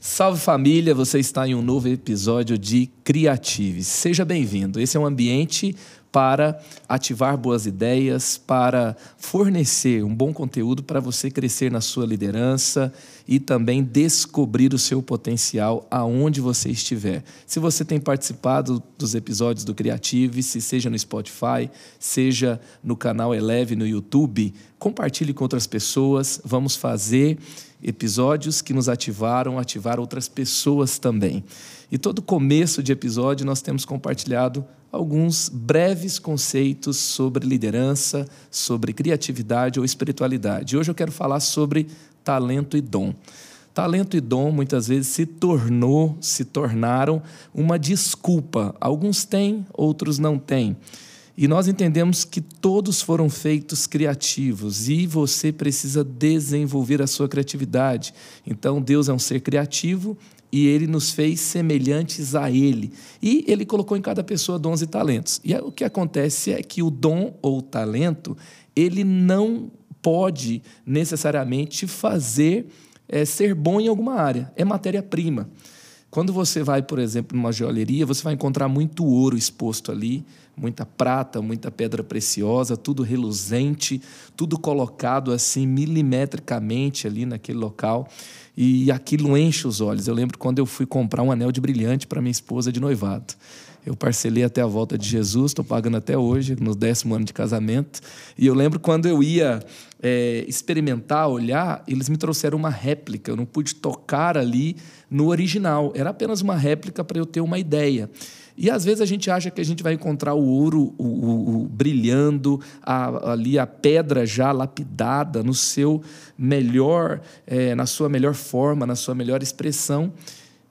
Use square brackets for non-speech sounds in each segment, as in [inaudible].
Salve família, você está em um novo episódio de Criatives. Seja bem-vindo. Esse é um ambiente para ativar boas ideias, para fornecer um bom conteúdo para você crescer na sua liderança e também descobrir o seu potencial aonde você estiver. Se você tem participado dos episódios do Criative, se seja no Spotify, seja no canal Eleve no YouTube, compartilhe com outras pessoas. Vamos fazer episódios que nos ativaram, ativar outras pessoas também. E todo começo de episódio nós temos compartilhado alguns breves conceitos sobre liderança, sobre criatividade ou espiritualidade. Hoje eu quero falar sobre talento e dom. Talento e dom muitas vezes se tornou, se tornaram uma desculpa. Alguns têm, outros não têm. E nós entendemos que todos foram feitos criativos e você precisa desenvolver a sua criatividade. Então, Deus é um ser criativo e ele nos fez semelhantes a ele. E ele colocou em cada pessoa dons e talentos. E o que acontece é que o dom ou o talento, ele não pode necessariamente fazer é, ser bom em alguma área. É matéria-prima. Quando você vai, por exemplo, numa joalheria, você vai encontrar muito ouro exposto ali, muita prata, muita pedra preciosa, tudo reluzente, tudo colocado assim milimetricamente ali naquele local. E aquilo enche os olhos. Eu lembro quando eu fui comprar um anel de brilhante para minha esposa de noivado. Eu parcelei até a volta de Jesus, estou pagando até hoje, no décimo ano de casamento. E eu lembro quando eu ia é, experimentar, olhar, eles me trouxeram uma réplica. Eu não pude tocar ali no original. Era apenas uma réplica para eu ter uma ideia. E às vezes a gente acha que a gente vai encontrar o ouro o, o, o brilhando, a, ali a pedra já lapidada no seu melhor, é, na sua melhor forma, na sua melhor expressão.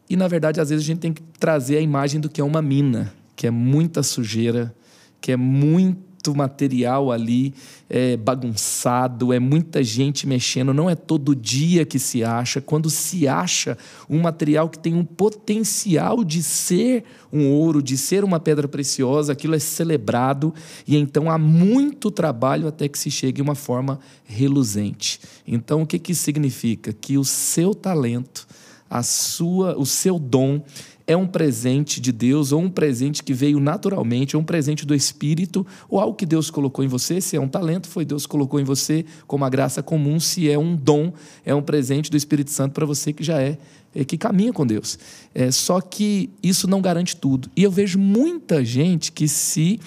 E na verdade, às vezes a gente tem que trazer a imagem do que é uma mina, que é muita sujeira, que é muito material ali é, bagunçado, é muita gente mexendo, não é todo dia que se acha. Quando se acha um material que tem um potencial de ser um ouro, de ser uma pedra preciosa, aquilo é celebrado e então há muito trabalho até que se chegue a uma forma reluzente. Então, o que, que significa? Que o seu talento, a sua, o seu dom é um presente de Deus ou um presente que veio naturalmente, ou um presente do Espírito, ou algo que Deus colocou em você. Se é um talento, foi Deus que colocou em você como a graça comum. Se é um dom, é um presente do Espírito Santo para você que já é, é, que caminha com Deus. É, só que isso não garante tudo. E eu vejo muita gente que se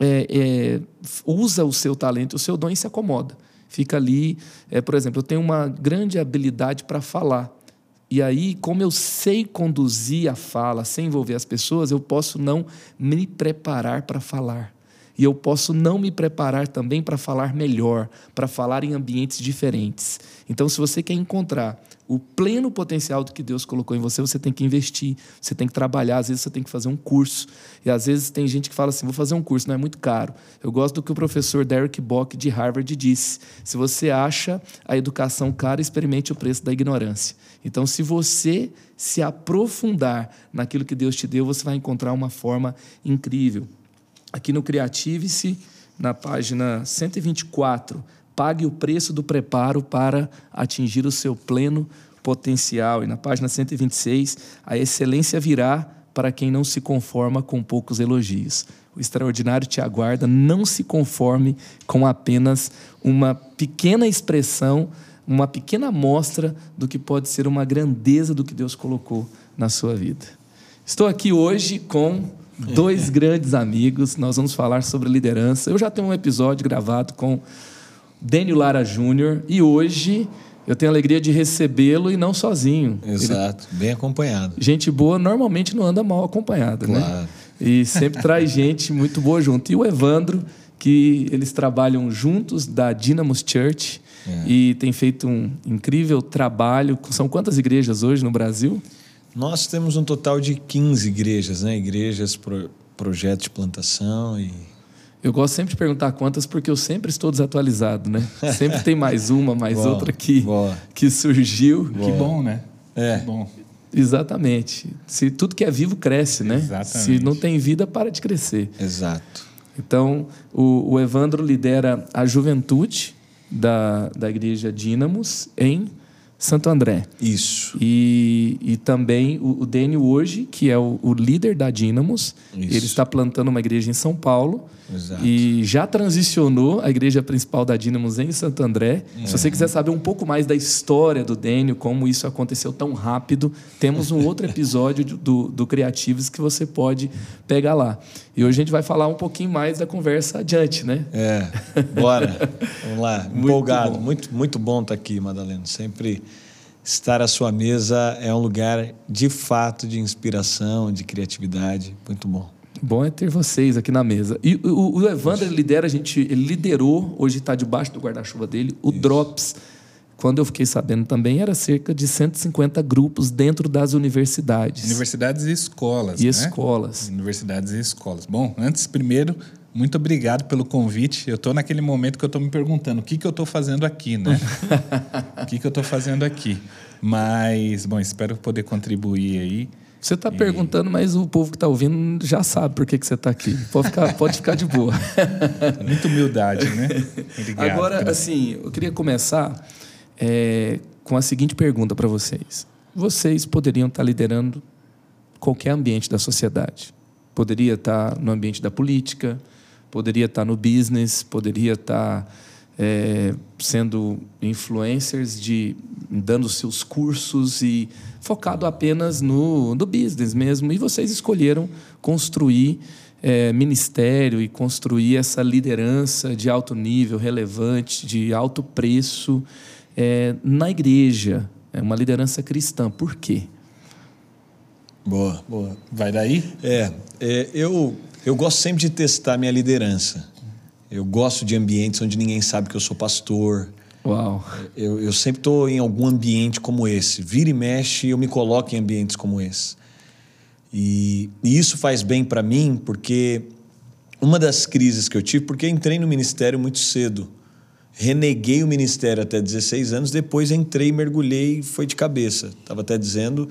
é, é usa o seu talento, o seu dom e se acomoda. Fica ali, é, por exemplo, eu tenho uma grande habilidade para falar. E aí, como eu sei conduzir a fala sem envolver as pessoas, eu posso não me preparar para falar. E eu posso não me preparar também para falar melhor, para falar em ambientes diferentes. Então, se você quer encontrar o pleno potencial do que Deus colocou em você, você tem que investir, você tem que trabalhar, às vezes você tem que fazer um curso. E às vezes tem gente que fala assim: vou fazer um curso, não é muito caro. Eu gosto do que o professor Derek Bock de Harvard disse: se você acha a educação cara, experimente o preço da ignorância. Então, se você se aprofundar naquilo que Deus te deu, você vai encontrar uma forma incrível. Aqui no Creative-se, na página 124, pague o preço do preparo para atingir o seu pleno potencial. E na página 126, a excelência virá para quem não se conforma com poucos elogios. O extraordinário te aguarda, não se conforme com apenas uma pequena expressão uma pequena amostra do que pode ser uma grandeza do que Deus colocou na sua vida. Estou aqui hoje com dois [laughs] grandes amigos, nós vamos falar sobre liderança. Eu já tenho um episódio gravado com Daniel Lara Júnior e hoje eu tenho a alegria de recebê-lo e não sozinho. Exato, Ele... bem acompanhado. Gente boa normalmente não anda mal acompanhada, né? claro. né? E sempre [laughs] traz gente muito boa junto. E o Evandro, que eles trabalham juntos da Dynamos Church é. e tem feito um incrível trabalho. São quantas igrejas hoje no Brasil? Nós temos um total de 15 igrejas, né? Igrejas, pro, projetos de plantação e eu gosto sempre de perguntar quantas, porque eu sempre estou desatualizado, né? [laughs] Sempre tem mais uma, mais boa, outra que, que surgiu. Boa. Que bom, né? É. Que bom. Exatamente. Se tudo que é vivo cresce, né? Exatamente. Se não tem vida, para de crescer. Exato. Então, o, o Evandro lidera a juventude da, da igreja Dínamos em Santo André. Isso. E, e também o, o Dênio hoje, que é o, o líder da Dínamos, ele está plantando uma igreja em São Paulo. Exato. E já transicionou a igreja principal da Dínamos em Santo André. Se você quiser saber um pouco mais da história do Dênio, como isso aconteceu tão rápido, temos um outro [laughs] episódio do, do Criativos que você pode pegar lá. E hoje a gente vai falar um pouquinho mais da conversa adiante, né? É, bora. Vamos lá. [laughs] Muito Empolgado. bom. Muito, muito bom estar aqui, Madalena. Sempre estar à sua mesa é um lugar de fato de inspiração, de criatividade. Muito bom. Bom é ter vocês aqui na mesa. E o, o Evandro lidera, a gente, ele liderou, hoje está debaixo do guarda-chuva dele, o Drops. Quando eu fiquei sabendo também, era cerca de 150 grupos dentro das universidades Universidades e escolas. e né? escolas. Universidades e escolas. Bom, antes, primeiro, muito obrigado pelo convite. Eu estou naquele momento que eu estou me perguntando o que, que eu estou fazendo aqui, né? [laughs] o que, que eu estou fazendo aqui. Mas, bom, espero poder contribuir aí. Você está perguntando, mas o povo que está ouvindo já sabe por que, que você está aqui. Pode ficar, [laughs] pode ficar de boa. Muita humildade, né? [laughs] Obrigado. Agora, Cris. assim, eu queria começar é, com a seguinte pergunta para vocês. Vocês poderiam estar liderando qualquer ambiente da sociedade. Poderia estar no ambiente da política, poderia estar no business, poderia estar é, sendo influencers, de dando seus cursos e focado apenas no, no business mesmo. E vocês escolheram construir é, ministério e construir essa liderança de alto nível, relevante, de alto preço é, na igreja. É uma liderança cristã. Por quê? Boa, boa. Vai daí? É, é, eu, eu gosto sempre de testar minha liderança. Eu gosto de ambientes onde ninguém sabe que eu sou pastor. Uau! Eu, eu sempre estou em algum ambiente como esse. Vira e mexe, eu me coloco em ambientes como esse. E, e isso faz bem para mim, porque uma das crises que eu tive, porque eu entrei no ministério muito cedo. Reneguei o ministério até 16 anos, depois entrei, mergulhei e foi de cabeça. Estava até dizendo,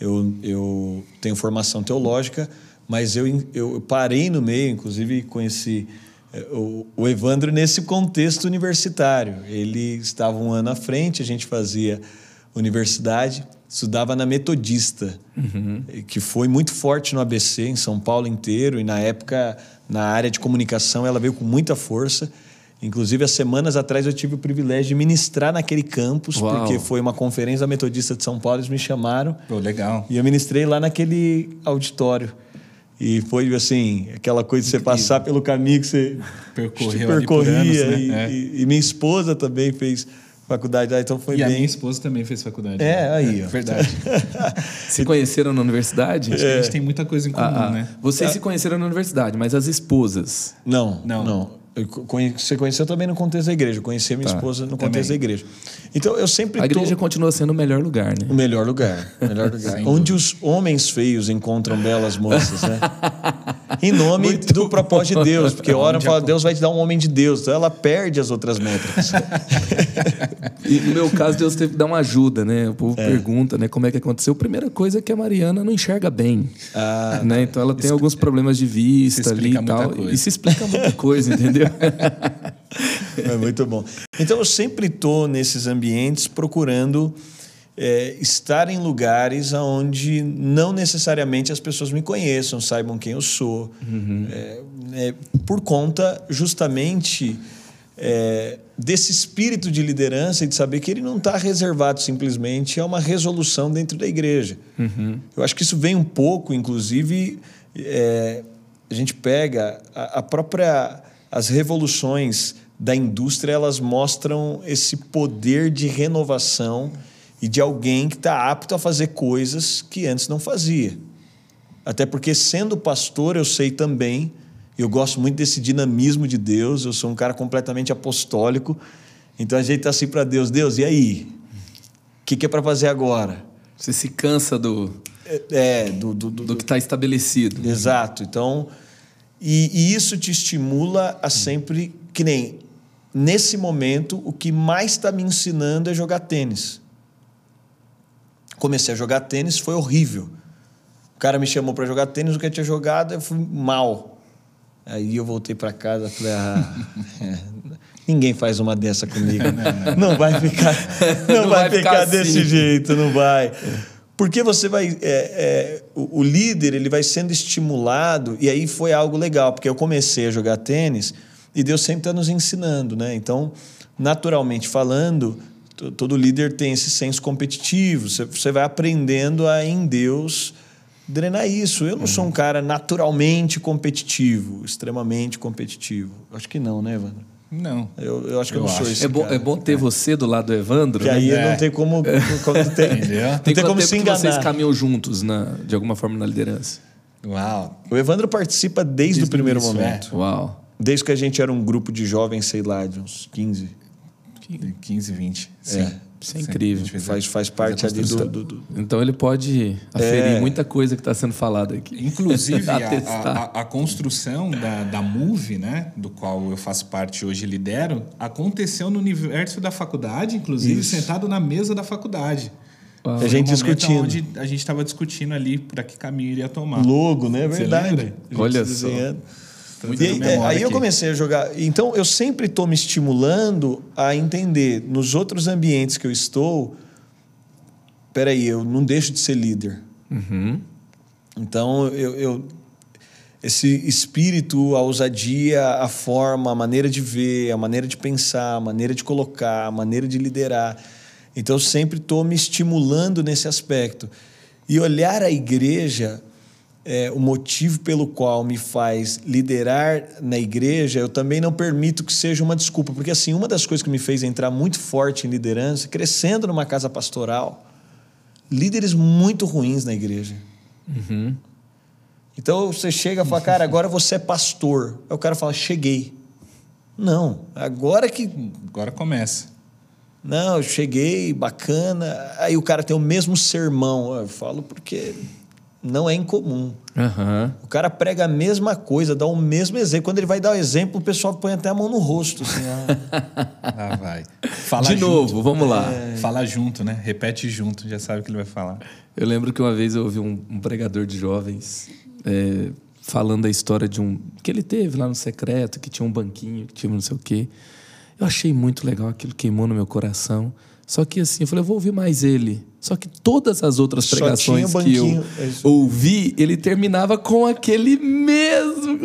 eu, eu tenho formação teológica, mas eu, eu parei no meio, inclusive conheci eh, o, o Evandro nesse contexto universitário. Ele estava um ano à frente, a gente fazia universidade, estudava na Metodista, que foi muito forte no ABC, em São Paulo inteiro, e na época, na área de comunicação, ela veio com muita força. Inclusive, há semanas atrás eu tive o privilégio de ministrar naquele campus, Uau. porque foi uma conferência da Metodista de São Paulo, eles me chamaram. Pô, legal. E eu ministrei lá naquele auditório. E foi assim, aquela coisa de você passar pelo caminho que você Percorreu percorria. anos, né? e, É. e- e minha esposa também fez faculdade lá, então foi e a bem. minha esposa também fez faculdade. É, né? aí, ó. Verdade. [laughs] Se conheceram na universidade? Acho que a gente tem muita coisa em comum, Ah, ah. né? Vocês se conheceram na universidade, mas as esposas. Não, não. Não. Você conheceu também no contexto da igreja. Eu conheci a minha Tá. esposa no Também. contexto da igreja. Então eu sempre A igreja tô... continua sendo o melhor lugar, né? O melhor lugar. o melhor [laughs] lugar. Onde os homens feios encontram belas moças, né? [laughs] em nome do propósito de Deus. Porque ora fala, Deus vai te dar um homem de Deus. Então ela perde as outras métricas. E no meu caso, Deus teve que dar uma ajuda, né? O É. povo pergunta, né? Como é que aconteceu? A primeira coisa é que a Mariana não enxerga bem. Ah, né? Então ela tem alguns problemas de vista ali e tal. coisa. E se explica muita coisa, [laughs] entendeu? É muito bom. Então eu sempre estou nesses ambientes procurando é, estar em lugares onde não necessariamente as pessoas me conheçam, saibam quem eu sou, É, é, por conta justamente é, desse espírito de liderança e de saber que ele não está reservado simplesmente a uma resolução dentro da igreja. Eu acho que isso vem um pouco, inclusive, é, a gente pega a, a própria as revoluções da indústria, elas mostram esse poder de renovação e de alguém que está apto a fazer coisas que antes não fazia. Até porque, sendo pastor, eu sei também, eu gosto muito desse dinamismo de Deus, eu sou um cara completamente apostólico, então a gente está assim para Deus: Deus, e aí? O que, que é para fazer agora? Você se cansa do, É, é, do, do, do, do que está estabelecido. Exato. Então, e, e isso te estimula a sempre, que nem nesse momento, o que mais está me ensinando é jogar tênis. Comecei a jogar tênis, foi horrível. O cara me chamou para jogar tênis, o que eu tinha jogado, eu fui mal. Aí eu voltei para casa e falei, ah, [laughs] é, ninguém faz uma dessa comigo. Não, vai ficar, [laughs] não, Não vai, vai ficar, ficar desse assim. jeito, não vai. Porque você vai. é, é, o, o líder ele vai sendo estimulado, e aí foi algo legal, porque eu comecei a jogar tênis e Deus sempre está nos ensinando, né? Então, naturalmente falando, todo líder tem esse senso competitivo, você, vai aprendendo a, em Deus, drenar isso. Eu não sou um cara naturalmente competitivo, extremamente competitivo. Acho que não, né, Evandro? Não. Eu, eu acho que eu, Eu não sou acho. esse É bom, é bom ter você do lado do Evandro. Que né? aí É. não tem como, como [laughs] tem, Entendeu? não Tem tem como se que enganar. vocês caminham juntos, na, de alguma forma, na liderança? Uau. O Evandro participa desde, Desde o primeiro o início, momento. Uau. Desde que a gente era um grupo de jovens, sei lá, de uns 15. De 15, 20. Sim. É. Isso é incrível. A- Faz, faz parte a ali do, do, do- Então ele pode aferir É. muita coisa que está sendo falada aqui. Inclusive, [laughs] a, a, a- a construção da, da Move, né, do qual eu faço parte hoje e lidero, aconteceu no universo da faculdade, inclusive Isso. sentado na mesa da faculdade. Uau. A gente um discutindo. Onde a gente estava discutindo ali para que caminho iria tomar. logo, né? É verdade. lembra? A gente Olha desenhando. E aí, é, aí eu comecei a jogar. Então eu sempre estou me estimulando a entender nos outros ambientes que eu estou. Peraí, eu não deixo de ser líder. Uhum. Então eu, eu- esse espírito, a ousadia, a forma, a maneira de ver, a maneira de pensar, a maneira de colocar, a maneira de liderar. Então eu sempre estou me estimulando nesse aspecto e olhar a igreja é, o motivo pelo qual me faz liderar na igreja, eu também não permito que seja uma desculpa, porque assim uma das coisas que me fez entrar muito forte em liderança, crescendo numa casa pastoral, líderes muito ruins na igreja. Uhum. Então você chega e fala, cara, agora você é pastor. Aí o cara fala, cheguei. Não, agora que. Agora começa. Não, eu cheguei, bacana. Aí o cara tem o mesmo sermão. Eu falo porque não é incomum. Aham. O cara prega a mesma coisa, dá o mesmo exemplo. Quando ele vai dar o exemplo, o pessoal põe até a mão no rosto. Assim, ah. [laughs] Ah, vai. Fala De junto. novo, vamos lá. Fala junto, né? Repete junto, já sabe o que ele vai falar. Eu lembro que uma vez eu ouvi um, um pregador de jovens é, falando a história de um. que ele teve lá no secreto, que tinha um banquinho, que tinha não sei o quê. Eu achei muito legal, aquilo queimou no meu coração. Só que assim, eu falei, eu vou ouvir mais ele. Só que todas as outras pregações que eu é ouvi, ele terminava com aquele mesmo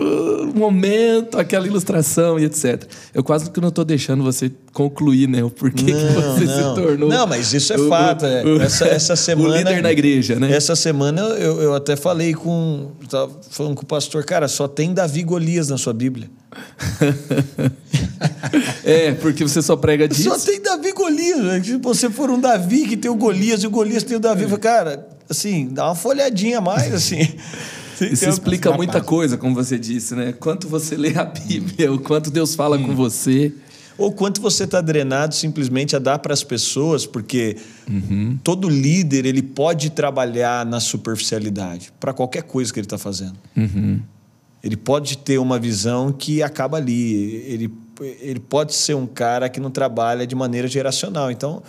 momento, aquela ilustração e etc. Eu quase que não estou deixando você concluir, né? O porquê que Não, você não. se tornou. Não, mas isso é o- fato. é. o- Essa, essa [laughs] semana. O líder na igreja, né? Essa semana eu, eu até falei com. Tava falando com o pastor, cara, só tem Davi Golias na sua Bíblia. [laughs] É, porque você só prega [laughs] disso. Só tem Davi Golias. né? Se você for um Davi que tem o Golias e o Golias tem o Davi, eu falei, cara, assim, dá uma folhadinha a mais, assim. [laughs] Isso explica muita coisa, como você disse, né? Quanto você lê a Bíblia, [laughs] o quanto Deus fala com você. Ou quanto você está drenado simplesmente a dar para as pessoas, porque todo líder ele pode trabalhar na superficialidade para qualquer coisa que ele está fazendo. Ele pode ter uma visão que acaba ali. Ele, ele pode ser um cara que não trabalha de maneira geracional. Então,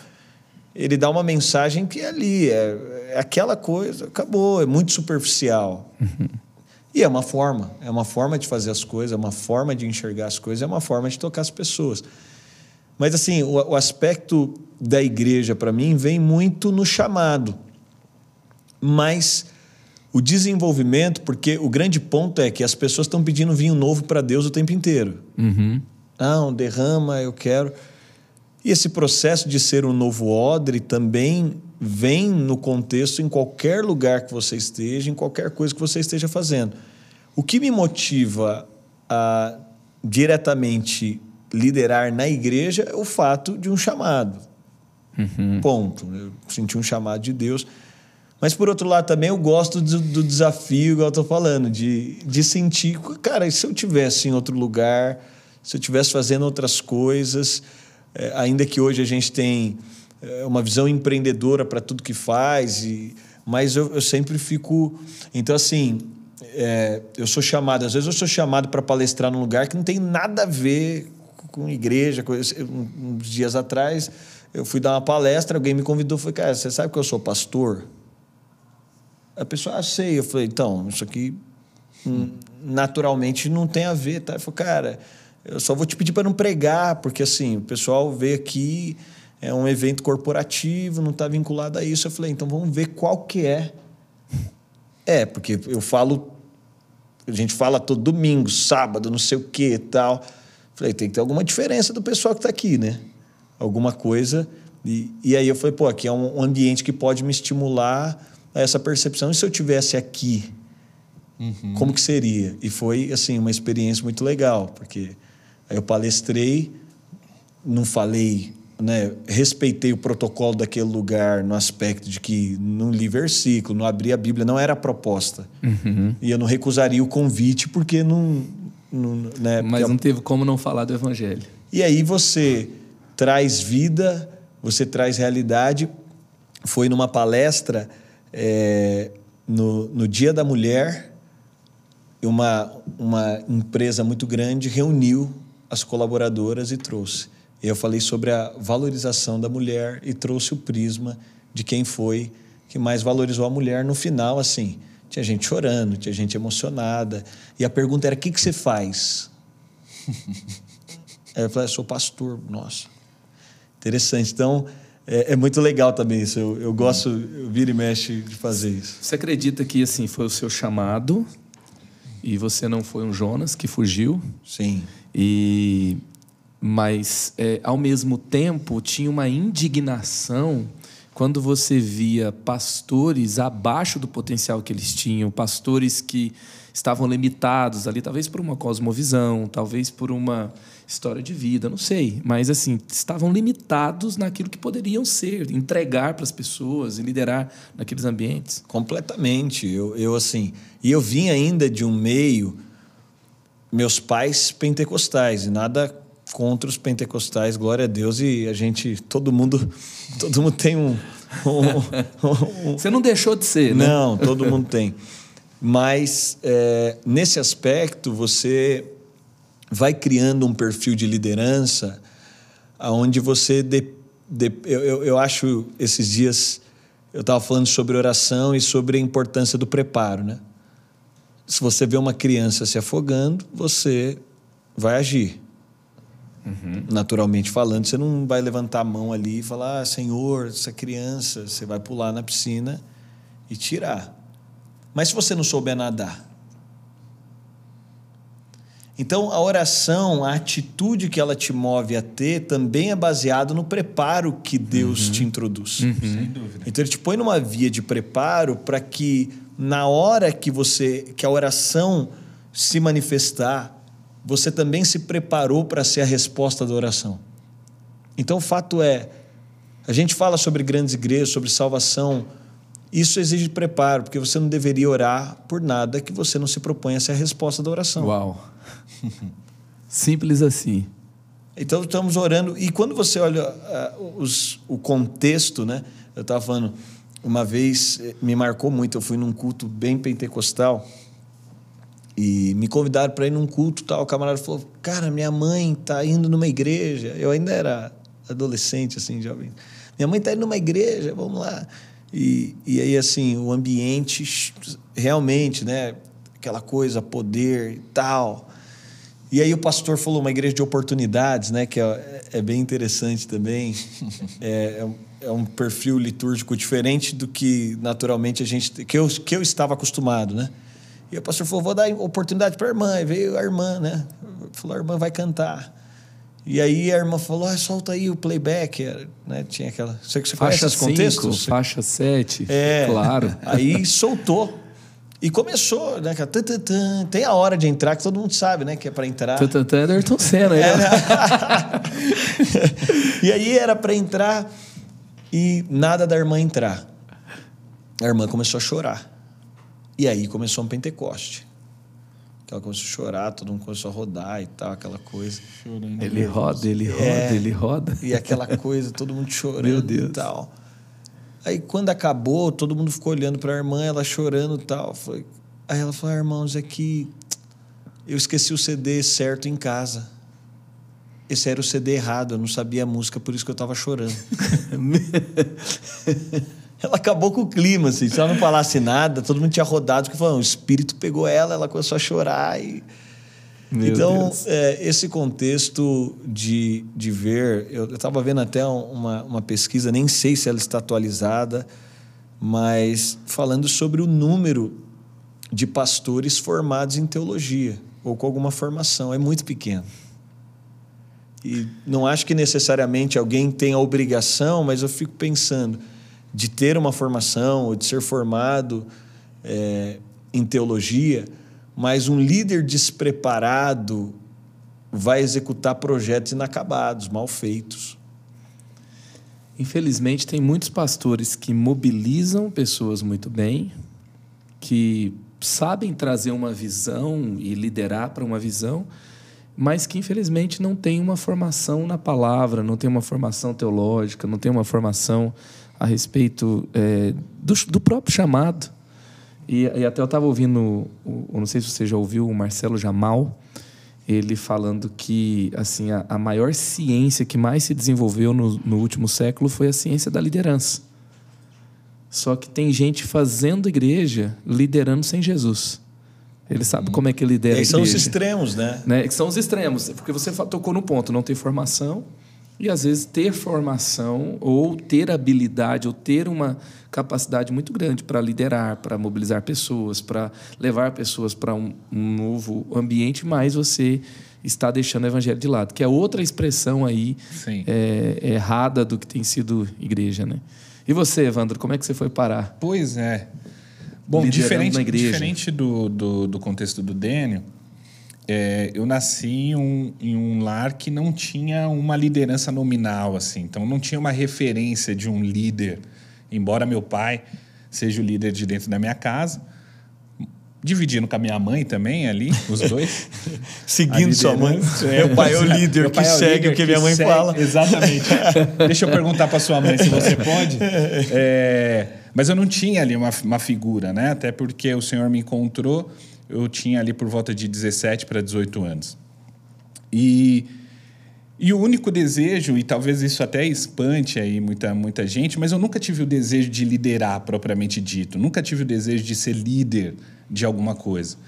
ele dá uma mensagem que é ali, é, é aquela coisa, acabou, é muito superficial. E é uma forma, é uma forma de fazer as coisas, é uma forma de enxergar as coisas, é uma forma de tocar as pessoas. Mas assim, o, o aspecto da igreja para mim vem muito no chamado. Mas o desenvolvimento, porque o grande ponto é que as pessoas estão pedindo vinho novo para Deus o tempo inteiro. Uhum. Não, derrama, eu quero. E esse processo de ser um novo odre também vem no contexto em qualquer lugar que você esteja, em qualquer coisa que você esteja fazendo. O que me motiva a diretamente liderar na igreja é o fato de um chamado. Ponto. Eu senti um chamado de Deus. Mas, por outro lado, também eu gosto do, do desafio, igual eu estou falando, de, de sentir, cara, e se eu tivesse em outro lugar, se eu estivesse fazendo outras coisas, é, ainda que hoje a gente tem é, uma visão empreendedora para tudo que faz, e, mas eu, eu sempre fico. Então, assim, é, eu sou chamado, às vezes eu sou chamado para palestrar num lugar que não tem nada a ver com igreja. Com, eu, uns dias atrás, eu fui dar uma palestra, alguém me convidou, falei, cara, você sabe que eu sou pastor? A pessoa, ah, sei. Eu falei, então, isso aqui hum, naturalmente não tem a ver, tá? Ele falou, cara, eu só vou te pedir para não pregar, porque assim, o pessoal veio aqui, é um evento corporativo, não está vinculado a isso. Eu falei, então vamos ver qual que é. É, porque eu falo, a gente fala todo domingo, sábado, não sei o que e tal. Falei, tem que ter alguma diferença do pessoal que está aqui, né? Alguma coisa. E, e aí eu falei, pô, aqui é um ambiente que pode me estimular a essa percepção. E se eu tivesse aqui, uhum. como que seria? E foi, assim, uma experiência muito legal, porque aí eu palestrei, não falei né, respeitei o protocolo daquele lugar no aspecto de que não li versículo, não abri a Bíblia, não era a proposta. Uhum. E eu não recusaria o convite porque não. não né, Mas porque não teve como não falar do Evangelho. E aí você traz vida, você traz realidade. Foi numa palestra é, no, no Dia da Mulher, uma, uma empresa muito grande reuniu as colaboradoras e trouxe. Eu falei sobre a valorização da mulher e trouxe o prisma de quem foi que mais valorizou a mulher no final, assim. Tinha gente chorando, tinha gente emocionada. E a pergunta era: o que, que você faz? [laughs] Aí eu falei: sou pastor. Nossa, interessante. Então, é, é muito legal também isso. Eu, eu gosto, eu viro e mexe de fazer isso. Você acredita que assim foi o seu chamado e você não foi um Jonas que fugiu? Sim. E mas é, ao mesmo tempo tinha uma indignação quando você via pastores abaixo do potencial que eles tinham, pastores que estavam limitados ali, talvez por uma cosmovisão, talvez por uma história de vida, não sei, mas assim, estavam limitados naquilo que poderiam ser, entregar para as pessoas e liderar naqueles ambientes. Completamente. Eu, eu assim, e eu vim ainda de um meio meus pais pentecostais e nada contra os pentecostais, glória a Deus, e a gente, todo mundo, [laughs] todo mundo tem um. um, um Você não deixou de ser, né? Não, todo mundo tem. Mas é, nesse aspecto, você vai criando um perfil de liderança onde você. De, de, eu, eu, eu acho esses dias. Eu estava falando sobre oração e sobre a importância do preparo, né? Se você vê uma criança se afogando, você vai agir. Uhum. Naturalmente falando, você não vai levantar a mão ali e falar: ah, Senhor, essa criança, você vai pular na piscina e tirar. Mas se você não souber nadar. Então, a oração, a atitude que ela te move a ter, também é baseado no preparo que Deus uhum. te introduz. Uhum. Sem dúvida. Então, ele te põe numa via de preparo para que, na hora que você, que a oração se manifestar, você também se preparou para ser a resposta da oração. Então, o fato é, a gente fala sobre grandes igrejas, sobre salvação, isso exige preparo, porque você não deveria orar por nada que você não se propõe a ser a resposta da oração. Uau! [laughs] Simples assim. Então, estamos orando, e quando você olha uh, os, o contexto, né? Eu estava falando, uma vez eh, me marcou muito, eu fui num culto bem pentecostal, e me convidaram para ir num culto tal. O camarada falou: Cara, minha mãe está indo numa igreja. Eu ainda era adolescente, assim, jovem. Minha mãe está indo numa igreja, vamos lá. E, e aí, assim, o ambiente realmente, né? Aquela coisa, poder e tal. E aí o pastor falou uma igreja de oportunidades, né? Que é, é bem interessante também. [laughs] é, é um perfil litúrgico diferente do que naturalmente a gente que eu, que eu estava acostumado, né? E o pastor falou: vou dar oportunidade para a irmã. E veio a irmã, né? Falou: a irmã vai cantar. E aí a irmã falou: ah, solta aí o playback. Né? Tinha aquela. Você que você faixa conhece cinco, contextos? Faixa 7. É. Claro. [laughs] Aí soltou. E começou, né? Tem a hora de entrar que todo mundo sabe, né? Que é para entrar. Tantã é Ayrton Senna, é, [laughs] e aí era para entrar e nada da irmã entrar. A irmã começou a chorar. E aí começou um Pentecoste. Que ela começou a chorar, todo mundo começou a rodar e tal, aquela coisa. Chorando ele roda, ele roda, é, ele roda. E aquela coisa, todo mundo chorando e tal. Aí quando acabou, todo mundo ficou olhando para a irmã, ela chorando e tal. Foi... Aí ela falou: ah, irmãos, é que eu esqueci o CD certo em casa. Esse era o CD errado, eu não sabia a música, por isso que eu estava chorando. [laughs] ela acabou com o clima, assim. Se ela não falasse nada, todo mundo tinha rodado, porque falou, o espírito pegou ela, ela começou a chorar. E... então, é, esse contexto de, de ver, eu estava vendo até uma, uma pesquisa, nem sei se ela está atualizada, mas falando sobre o número de pastores formados em teologia ou com alguma formação. É muito pequeno. E não acho que necessariamente alguém tenha a obrigação, mas eu fico pensando de ter uma formação ou de ser formado é, em teologia, mas um líder despreparado vai executar projetos inacabados, mal feitos. Infelizmente, tem muitos pastores que mobilizam pessoas muito bem, que sabem trazer uma visão e liderar para uma visão, mas que infelizmente não tem uma formação na palavra, não tem uma formação teológica, não tem uma formação a respeito é, do, do, próprio chamado. E, e até eu estava ouvindo, eu não sei se você já ouviu o Marcelo Jamal, ele falando que assim a, a maior ciência que mais se desenvolveu no, no último século foi a ciência da liderança. Só que tem gente fazendo igreja, liderando sem Jesus. Ele sabe como é que lidera. E são os extremos, né? né? São os extremos, porque você tocou no ponto, não tem formação e às vezes ter formação ou ter habilidade ou ter uma capacidade muito grande para liderar, para mobilizar pessoas, para levar pessoas para um, um, novo ambiente, mas você está deixando o evangelho de lado, que é outra expressão aí é, errada do que tem sido igreja, né? E você, Evandro, como é que você foi parar? Pois é. Bom, diferente, diferente do, do, do, contexto do Dênio, é, eu nasci em um, em um lar que não tinha uma liderança nominal, assim. Então, não tinha uma referência de um líder. Embora meu pai seja o líder de dentro da minha casa, dividindo com a minha mãe também ali, os dois. [laughs] Seguindo sua mãe. É, meu pai é o [laughs] líder que é o segue o que, minha mãe segue, fala. Exatamente. [laughs] Deixa eu perguntar para sua mãe se você pode. É, mas eu não tinha ali uma, uma figura, né? Até porque o Senhor me encontrou, eu tinha ali por volta de 17 para 18 anos. E, e o único desejo, e talvez isso até espante aí muita, muita gente, mas eu nunca tive o desejo de liderar propriamente dito, nunca tive o desejo de ser líder de alguma coisa.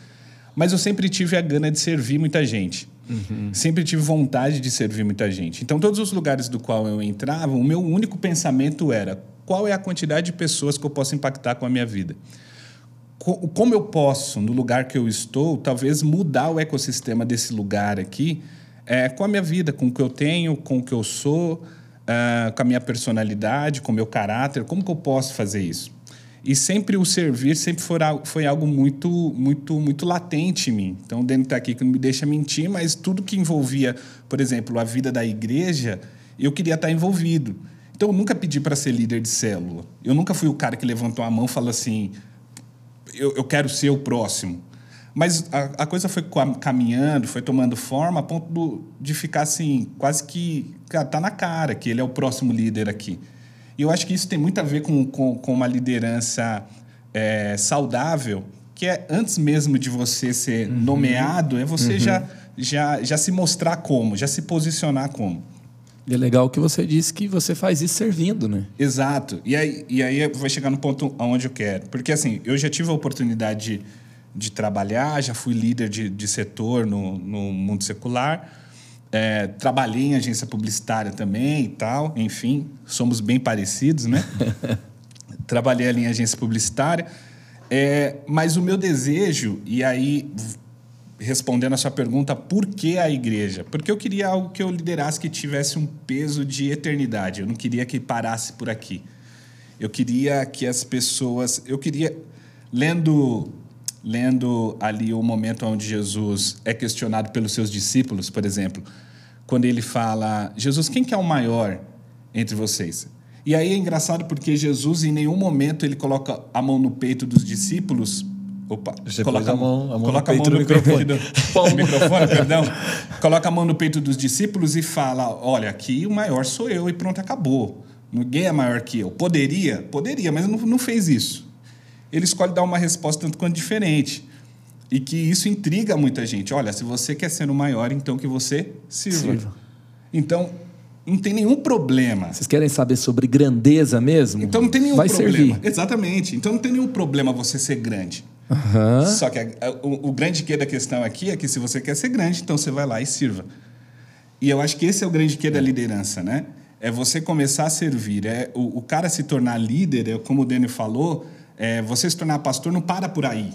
Mas eu sempre tive a gana de servir muita gente. Uhum. Sempre tive vontade de servir muita gente. Então, todos os lugares do qual eu entrava, o meu único pensamento era qual é a quantidade de pessoas que eu posso impactar com a minha vida. Como eu posso, no lugar que eu estou, talvez mudar o ecossistema desse lugar aqui é, com a minha vida, com o que eu tenho, com o que eu sou, uh, com a minha personalidade, com o meu caráter. Como que eu posso fazer isso? E sempre o servir sempre foi, foi algo muito, muito, muito latente em mim. Então, dentro está aqui que não me deixa mentir, mas tudo que envolvia, por exemplo, a vida da igreja, eu queria estar envolvido. Então, eu nunca pedi para ser líder de célula. Eu nunca fui o cara que levantou a mão e falou assim: eu, eu quero ser o próximo. Mas a, a, coisa foi caminhando, foi tomando forma a ponto do, de ficar assim, quase que. Cara, tá na cara que ele é o próximo líder aqui. E eu acho que isso tem muito a ver com, com, com uma liderança é, saudável, que é antes mesmo de você ser uhum. nomeado, é você uhum. já, já, já se mostrar como, já se posicionar como. E é legal que você disse que você faz isso servindo, né? Exato. E aí, e aí vai chegar no ponto aonde eu quero. Porque, assim, eu já tive a oportunidade de, de trabalhar, já fui líder de, de setor no, no mundo secular, é, trabalhei em agência publicitária também e tal. Enfim, somos bem parecidos, né? [laughs] Trabalhei ali em agência publicitária. É, mas o meu desejo, e aí respondendo a sua pergunta, por que a igreja? Porque eu queria algo que eu liderasse que tivesse um peso de eternidade. Eu não queria que parasse por aqui. Eu queria que as pessoas, eu queria lendo lendo ali o momento onde Jesus é questionado pelos seus discípulos, por exemplo, quando ele fala: "Jesus, quem que é o maior entre vocês?" E aí é engraçado porque Jesus em nenhum momento ele coloca a mão no peito dos discípulos Opa, Você coloca a mão, a mão coloca no a mão no, microfone. Do, microfone, [laughs] perdão. [laughs] Coloca a mão no peito dos discípulos e fala: Olha, aqui o maior sou eu e pronto, acabou. Ninguém é maior que eu. Poderia? Poderia, mas não, não fez isso. Ele escolhe dar uma resposta tanto quanto diferente. E que isso intriga muita gente. Olha, se você quer ser o maior, então que você sirva. sirva. Então, Não tem nenhum problema. Vocês querem saber sobre grandeza mesmo? Então não tem nenhum Vai problema. servir. Exatamente. Então não tem nenhum problema você ser grande. Aham. Só que a- a- o, o grande quê da questão aqui é que se você quer ser grande, então você vai lá e sirva. E eu acho que esse é o grande quê da liderança, né? É você começar a servir. É o, o cara se tornar líder, é, como o Daniel falou, é, você se tornar pastor não para por aí.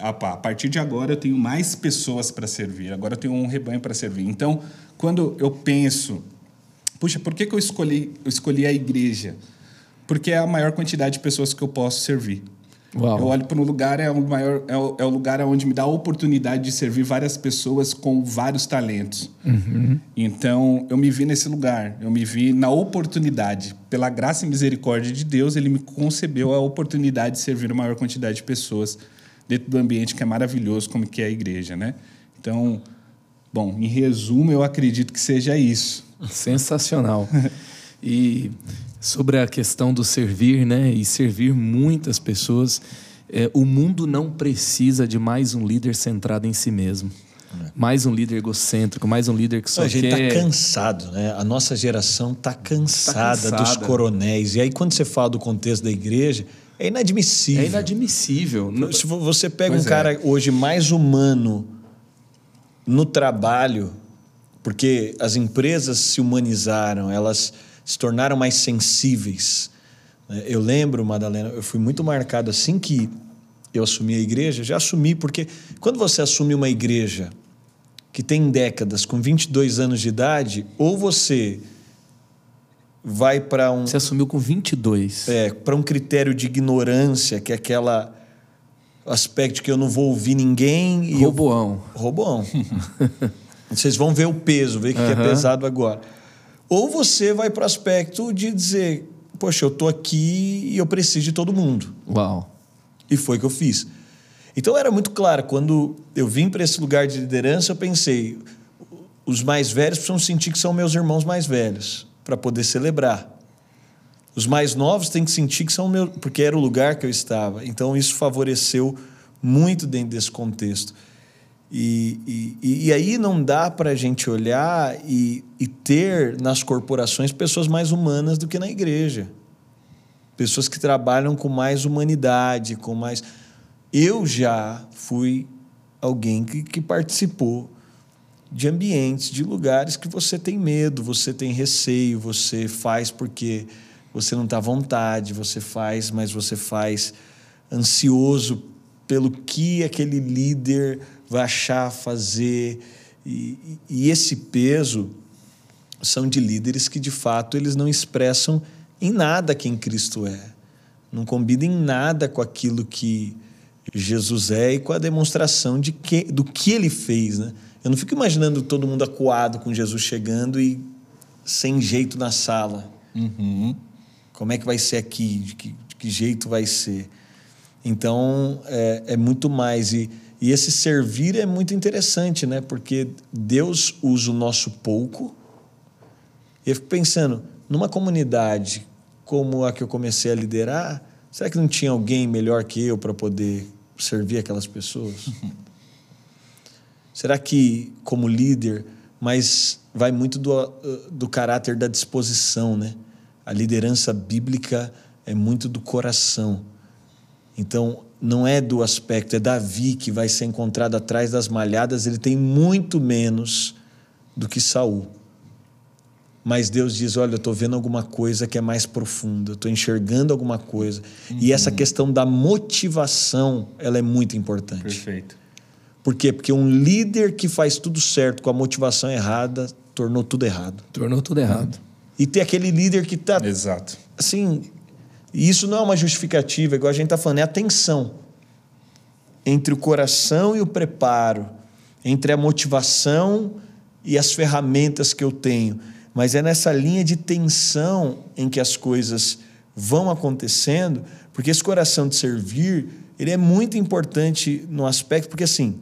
A partir de agora eu tenho mais pessoas para servir, agora eu tenho um rebanho para servir. Então, quando eu penso, puxa, por que, que eu, escolhi, eu escolhi a igreja? Porque é a maior quantidade de pessoas que eu posso servir. Uau. Eu olho para um lugar, é o, maior, é, o, é o lugar onde me dá a oportunidade de servir várias pessoas com vários talentos. Então, eu me vi nesse lugar, eu me vi na oportunidade. Pela graça e misericórdia de Deus, Ele me concebeu a oportunidade de servir a maior quantidade de pessoas dentro do ambiente que é maravilhoso, como que é a igreja, né? Então, bom, em resumo, eu acredito que seja isso. Sensacional. [laughs] E sobre a questão do servir, né? E servir muitas pessoas, é, o mundo não precisa de mais um líder centrado em si mesmo. Mais um líder egocêntrico, mais um líder que só a gente quer... está cansado, né? A nossa geração está cansada, Tá dos cansada. coronéis. E aí, quando você fala do contexto da igreja, é inadmissível. É inadmissível. Se vo- você pega Pois um é. cara hoje mais humano no trabalho, porque as empresas se humanizaram, elas se tornaram mais sensíveis. né? Eu lembro, Madalena, eu fui muito marcado assim que eu assumi a igreja, já assumi, porque quando você assume uma igreja que tem décadas, com 22 anos de idade, ou você vai para um, Você assumiu com 22. é, para um critério de ignorância, que é aquela aspecto que eu não vou ouvir ninguém e eu Roboão. [laughs] Vocês vão ver o peso, ver o que, que é pesado agora. Ou você vai para o aspecto de dizer, poxa, eu tô aqui e eu preciso de todo mundo. Uau. E foi o que eu fiz. Então era muito claro, quando eu vim para esse lugar de liderança, eu pensei, os mais velhos precisam sentir que são meus irmãos mais velhos, para poder celebrar. Os mais novos têm que sentir que são meus, porque era o lugar que eu estava. Então isso favoreceu muito dentro desse contexto. E, e, e aí não dá para a gente olhar e, e ter nas corporações pessoas mais humanas do que na igreja pessoas que trabalham com mais humanidade, com mais. Eu já fui alguém que, que participou de ambientes, de lugares que você tem medo, você tem receio, você faz porque você não está à vontade, você faz, mas você faz ansioso pelo que aquele líder vai achar, fazer. E, e- esse peso são de líderes que de fato eles não expressam em nada quem Cristo é. Não combina em nada com aquilo que Jesus é e com a demonstração de que, do que ele fez. Né? Eu não fico imaginando todo mundo acuado com Jesus chegando e sem jeito na sala. Como é que vai ser aqui? De que, de que jeito vai ser? Então, é, é muito mais. E, e esse servir é muito interessante, né? Porque Deus usa o nosso pouco. E eu fico pensando, numa comunidade como a que eu comecei a liderar, será que não tinha alguém melhor que eu para poder servir aquelas pessoas? [laughs] será que, como líder, mas vai muito do, do caráter da disposição, né? A liderança bíblica é muito do coração. Então, não é do aspecto, é Davi que vai ser encontrado atrás das malhadas, ele tem muito menos do que Saul. Mas Deus diz: Olha, eu estou vendo alguma coisa que é mais profunda, eu estou enxergando alguma coisa. E essa questão da motivação ela é muito importante. Perfeito. Por quê? Porque um líder que faz tudo certo com a motivação errada tornou tudo errado. Tornou tudo errado. E tem aquele líder que está Exato. assim, e isso não é uma justificativa, igual a gente está falando, é a tensão entre o coração e o preparo, entre a motivação e as ferramentas que eu tenho. Mas é nessa linha de tensão em que as coisas vão acontecendo, porque esse coração de servir, ele é muito importante no aspecto, porque assim,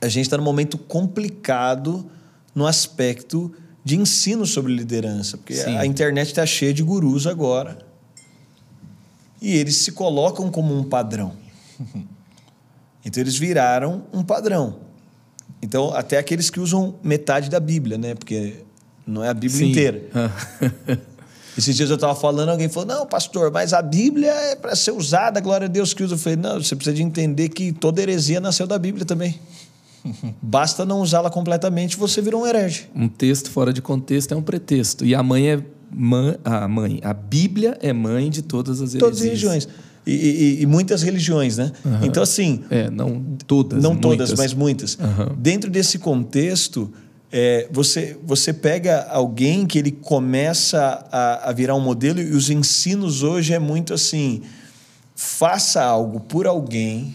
a gente está num momento complicado no aspecto de ensino sobre liderança, porque Sim. a internet está cheia de gurus agora. E eles se colocam como um padrão. [laughs] Então eles viraram um padrão. Então, até aqueles que usam metade da Bíblia, né? Porque não é a Bíblia Sim. inteira. Ah. [laughs] Esses dias eu estava falando, alguém falou: Não, pastor, mas a Bíblia é para ser usada, glória a Deus que usa. Eu falei: Não, você precisa de entender que toda heresia nasceu da Bíblia também. [laughs] Basta não usá-la completamente, você virou um herege. Um texto fora de contexto é um pretexto. E a mãe é a mãe, a Bíblia é mãe de todas as heresias. Todas as religiões. E, e- e muitas religiões, né? Então, assim, É, não todas. não todas, muitas. mas muitas. Aham. Dentro desse contexto, é, você, você pega alguém que ele começa a, a virar um modelo e os ensinos hoje é muito assim: faça algo por alguém.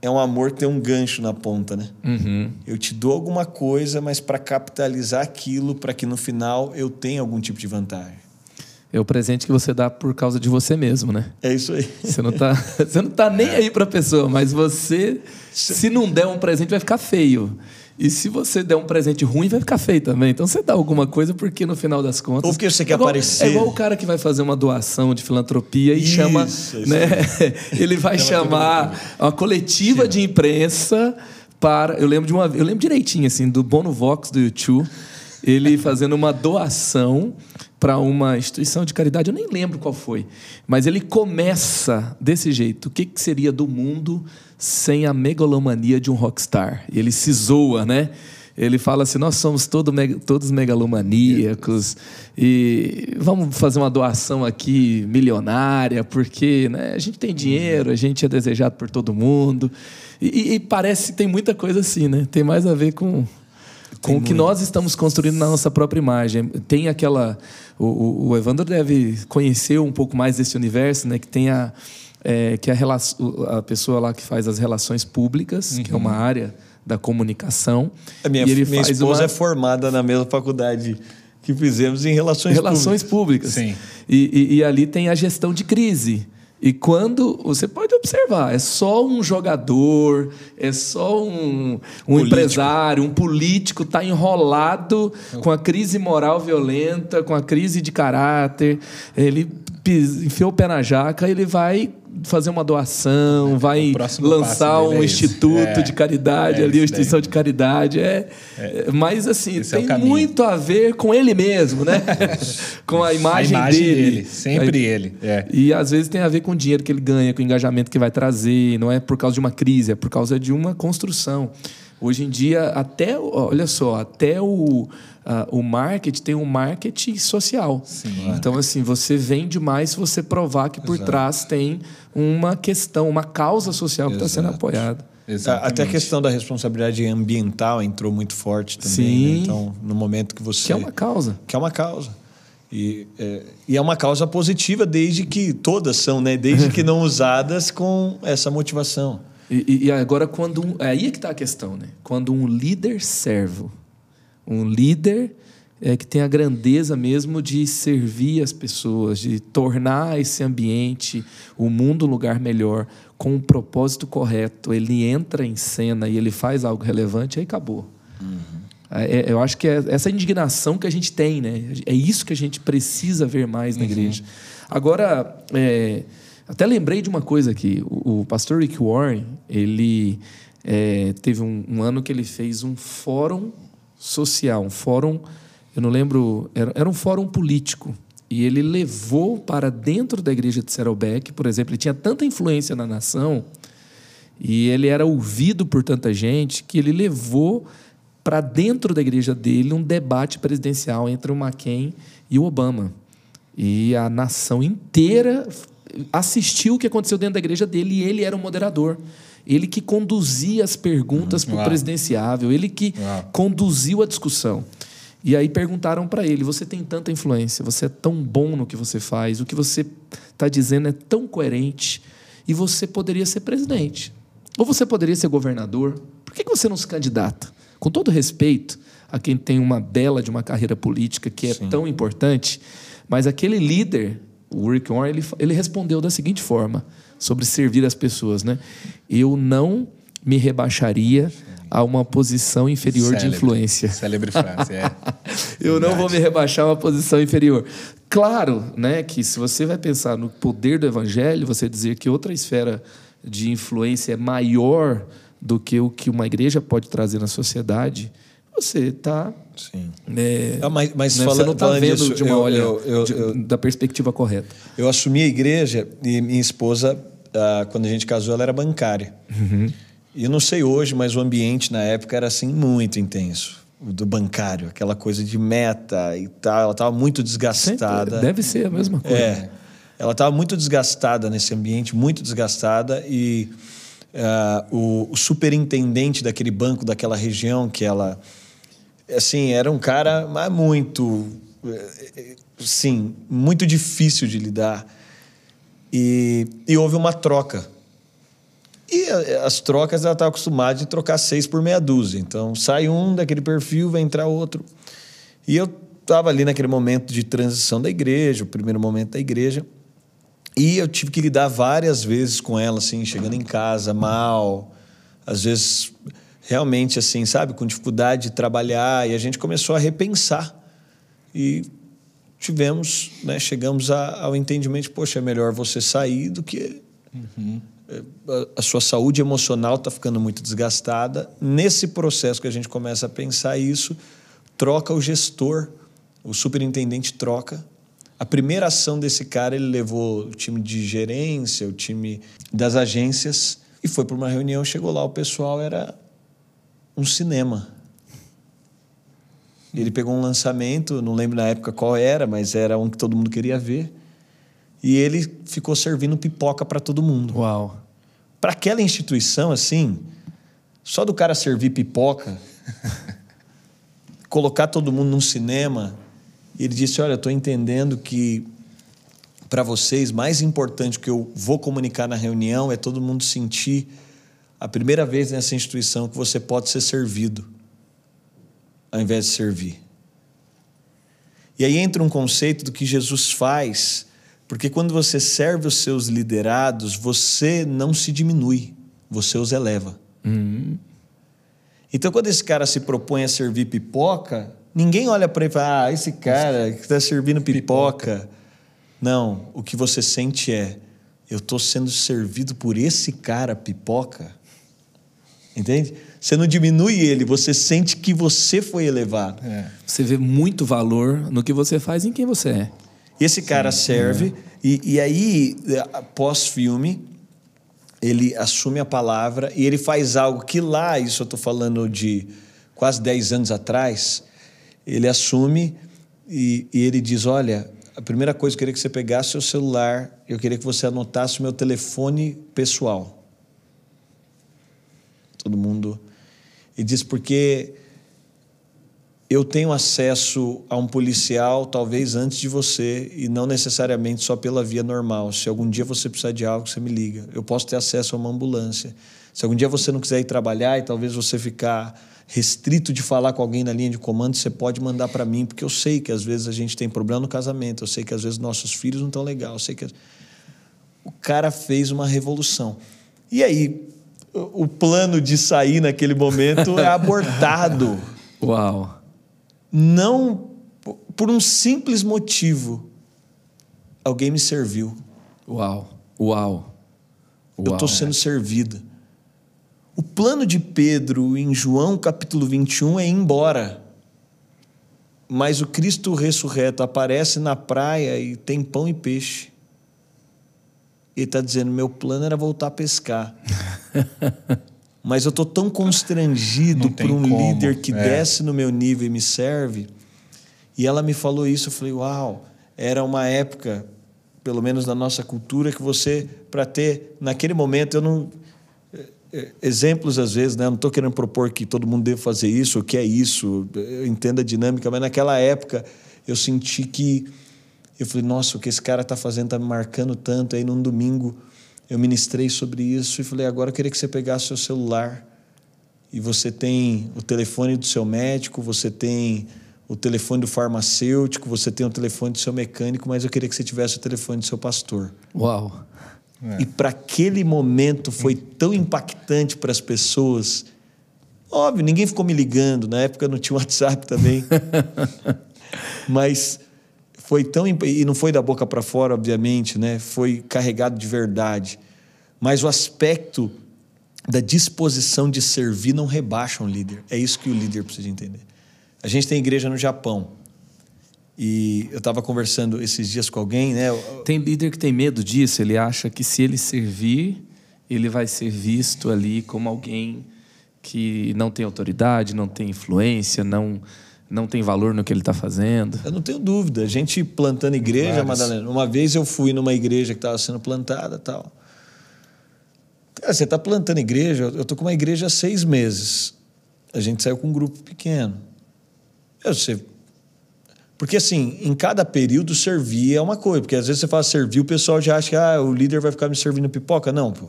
É um amor que tem um gancho na ponta, né? Uhum. Eu te dou alguma coisa, mas para capitalizar aquilo, para que no final eu tenha algum tipo de vantagem. É o presente que você dá por causa de você mesmo, né? É isso aí. Você não tá, [laughs] você não tá nem aí para a pessoa, mas você, se não der um presente, vai ficar feio. E se você der um presente ruim, vai ficar feio também. Então você dá alguma coisa porque no final das contas. Ou porque você quer é igual, aparecer. É igual o cara que vai fazer uma doação de filantropia e Isso, chama. isso né? [laughs] Ele vai chamar uma coletiva de imprensa para. Eu lembro de uma. Eu lembro direitinho, assim, do Bono Vox do YouTube, ele [laughs] fazendo uma doação para uma instituição de caridade, eu nem lembro qual foi, mas ele começa desse jeito: o que, que seria do mundo sem a megalomania de um rockstar? Ele se zoa, né? Ele fala assim: nós somos todo, todos megalomaníacos e vamos fazer uma doação aqui milionária, porque né, a gente tem dinheiro, a gente é desejado por todo mundo. E, e- e parece que tem muita coisa assim, né? Tem mais a ver com, com o que nós estamos construindo na nossa própria imagem. Tem aquela. O, o, o Evandro deve conhecer um pouco mais desse universo, né? Que tem a. é, que a, a pessoa lá que faz as relações públicas, que é uma área da comunicação. A minha, minha esposa uma- é formada na mesma faculdade que fizemos em relações, relações públicas. Sim. E, e- e ali tem a gestão de crise. E quando você pode observar, é só um jogador, é só um, um empresário, um político está enrolado com a crise moral violenta, com a crise de caráter. Ele enfiou o pé na jaca, ele vai fazer uma doação, vai O próximo lançar um é instituto É, de caridade é ali, uma isso daí. instituição de caridade. É, é, mas assim, Esse é tem muito a ver com ele mesmo, né? [laughs] com a A imagem, imagem dele. dele. Sempre ele. É. E às vezes tem a ver com o dinheiro que ele ganha, com o engajamento que vai trazer. Não é por causa de uma crise, é por causa de uma construção. Hoje em dia, até, olha só, até o, ah, o marketing tem um marketing social. Então, assim, você vende mais se você provar que por trás tem uma questão, uma causa social que está sendo Exato. apoiada. Até a Exatamente. questão da responsabilidade ambiental entrou muito forte também. Sim. né? Então, no momento que você. Que é uma causa. que é uma causa. E é, e é uma causa positiva desde que todas são, né? Desde que não usadas com essa motivação. E, e- agora, quando um, é aí é que está a questão, né? Quando um líder servo, um líder é, que tem a grandeza mesmo de servir as pessoas, de tornar esse ambiente, o mundo um lugar melhor, com o propósito correto, ele entra em cena e ele faz algo relevante, aí acabou. É, eu acho que é essa indignação que a gente tem, né? É isso que a gente precisa ver mais na igreja. Agora, é, até lembrei de uma coisa aqui. O, o pastor Rick Warren, ele é, teve um, um ano que ele fez um fórum social, um fórum, eu não lembro, era, era um fórum político. E ele levou para dentro da igreja de Saddleback, por exemplo, ele tinha tanta influência na nação e ele era ouvido por tanta gente que ele levou para dentro da igreja dele um debate presidencial entre o McCain e o Obama. E a nação inteira assistiu o que aconteceu dentro da igreja dele e ele era o moderador. Ele que conduzia as perguntas para o presidenciável, ele que Uau. conduziu a discussão. E aí perguntaram para ele: você tem tanta influência, você é tão bom no que você faz, o que você está dizendo é tão coerente, e você poderia ser presidente. Ou você poderia ser governador. Por que que você não se candidata? Com todo respeito a quem tem uma bela de uma carreira política que é tão importante, mas aquele líder, o Rick Warren, ele, ele respondeu da seguinte forma sobre servir as pessoas, né? Eu não me rebaixaria a uma posição inferior de Célebre. influência. Célebre frase, é. [laughs] Eu não vou me rebaixar a uma posição inferior. Claro, né, que se você vai pensar no poder do evangelho, você dizer que outra esfera de influência é maior do que o que uma igreja pode trazer na sociedade, você está. Sim. É, Ah, mas mas né, falando, você não está vendo disso, de uma eu- olha eu- eu- de- eu- da perspectiva correta. Eu assumi a igreja e minha esposa, ah, quando a gente casou, ela era bancária. E eu não sei hoje, mas o ambiente na época era assim muito intenso. O do bancário, aquela coisa de meta e tal. Ela estava muito desgastada. Sempre, deve ser a mesma coisa. É. Ela estava muito desgastada nesse ambiente, muito desgastada. E ah, o, o superintendente daquele banco, daquela região que ela. Assim, era um cara mas muito. eh, eh, Sim, muito difícil de lidar. E, e houve uma troca. E a- as trocas ela estava acostumada de trocar seis por meia dúzia. Então sai um daquele perfil, vai entrar outro. E eu estava ali naquele momento de transição da igreja, o primeiro momento da igreja. E eu tive que lidar várias vezes com ela, assim, chegando em casa mal, às vezes realmente assim, sabe, com dificuldade de trabalhar. E a gente começou a repensar. E tivemos, né, chegamos a- ao entendimento, de, poxa, é melhor você sair do que eh, a- a sua saúde emocional está ficando muito desgastada. Nesse processo que a gente começa a pensar isso, troca o gestor, o superintendente troca. A primeira ação desse cara, ele levou o time de gerência, o time das agências e foi para uma reunião. Chegou lá, o pessoal era um cinema. Ele pegou um lançamento, não lembro na época qual era, mas era um que todo mundo queria ver. E ele ficou servindo pipoca para todo mundo. Uau. Para aquela instituição, assim, só do cara servir pipoca, colocar todo mundo num cinema, ele disse: Olha, eu estou entendendo que para vocês, mais importante que eu vou comunicar na reunião é todo mundo sentir a primeira vez nessa instituição que você pode ser servido, ao invés de servir. E aí entra um conceito do que Jesus faz, porque quando você serve os seus liderados, você não se diminui, você os eleva. Então, quando esse cara se propõe a servir pipoca, ninguém olha para ele e fala: ah, esse cara que está servindo pipoca. Não, o que você sente é: eu estou sendo servido por esse cara pipoca. Entende? Você não diminui ele, você sente que você foi elevado. É. Você vê muito valor no que você faz e em quem você é. Esse cara serve, e, e aí, pós-filme, ele assume a palavra e ele faz algo que lá, isso eu estou falando de quase 10 anos atrás, ele assume e, e ele diz: Olha, a primeira coisa eu queria que você pegasse o seu celular, eu queria que você anotasse o meu telefone pessoal. Todo mundo. E diz: Porque eu tenho acesso a um policial talvez antes de você e não necessariamente só pela via normal. Se algum dia você precisar de algo, você me liga. Eu posso ter acesso a uma ambulância. Se algum dia você não quiser ir trabalhar e talvez você ficar restrito de falar com alguém na linha de comando, você pode mandar para mim, porque eu sei que às vezes a gente tem problema no casamento, eu sei que às vezes nossos filhos não estão legais, eu sei que o cara fez uma revolução. E aí, o plano de sair naquele momento é abortado [laughs] Uau. não por um simples motivo. Alguém me serviu. Uau. Uau. Eu Uau. estou sendo servido. O plano de Pedro em João capítulo 21 é ir embora. Mas o Cristo ressurreto aparece na praia e tem pão e peixe. Ele está dizendo: meu plano era voltar a pescar. [laughs] Mas eu estou tão constrangido por um como, líder que é. desce no meu nível e me serve. E ela me falou isso, eu falei, uau, era uma época, pelo menos na nossa cultura, que você, para ter, naquele momento, eu não. eh, Exemplos, às vezes, né? eu não estou querendo propor que todo mundo deva fazer isso, o que é isso, eu entendo a dinâmica, mas naquela época eu senti que. Eu falei, nossa, o que esse cara está fazendo está me marcando tanto. Aí, num domingo, eu ministrei sobre isso e falei, agora eu queria que você pegasse seu celular e você tem o telefone do seu médico, você tem o telefone do farmacêutico, você tem o telefone do seu mecânico, mas eu queria que você tivesse o telefone do seu pastor. Uau. E para aquele momento foi tão impactante para as pessoas. Óbvio, ninguém ficou me ligando, na época não tinha [laughs] WhatsApp também. [laughs] Mas foi tão e não foi da boca para fora, obviamente, né? Foi carregado de verdade. Mas o aspecto da disposição de servir não rebaixam o líder. É isso que o líder precisa entender. A gente tem igreja no Japão. E eu estava conversando esses dias com alguém, né? Tem líder que tem medo disso, ele acha que se ele servir, ele vai ser visto ali como alguém que não tem autoridade, não tem influência, não não tem valor no que ele está fazendo. Eu não tenho dúvida. A gente plantando igreja, Vários. Madalena. Uma vez eu fui numa igreja que estava sendo plantada tal. Cara, você está plantando igreja, eu estou com uma igreja há seis meses. A gente saiu com um grupo pequeno. Eu sei. Porque assim, em cada período servir é uma coisa. Porque às vezes você fala servir, o pessoal já acha que ah, o líder vai ficar me servindo pipoca. Não, pô.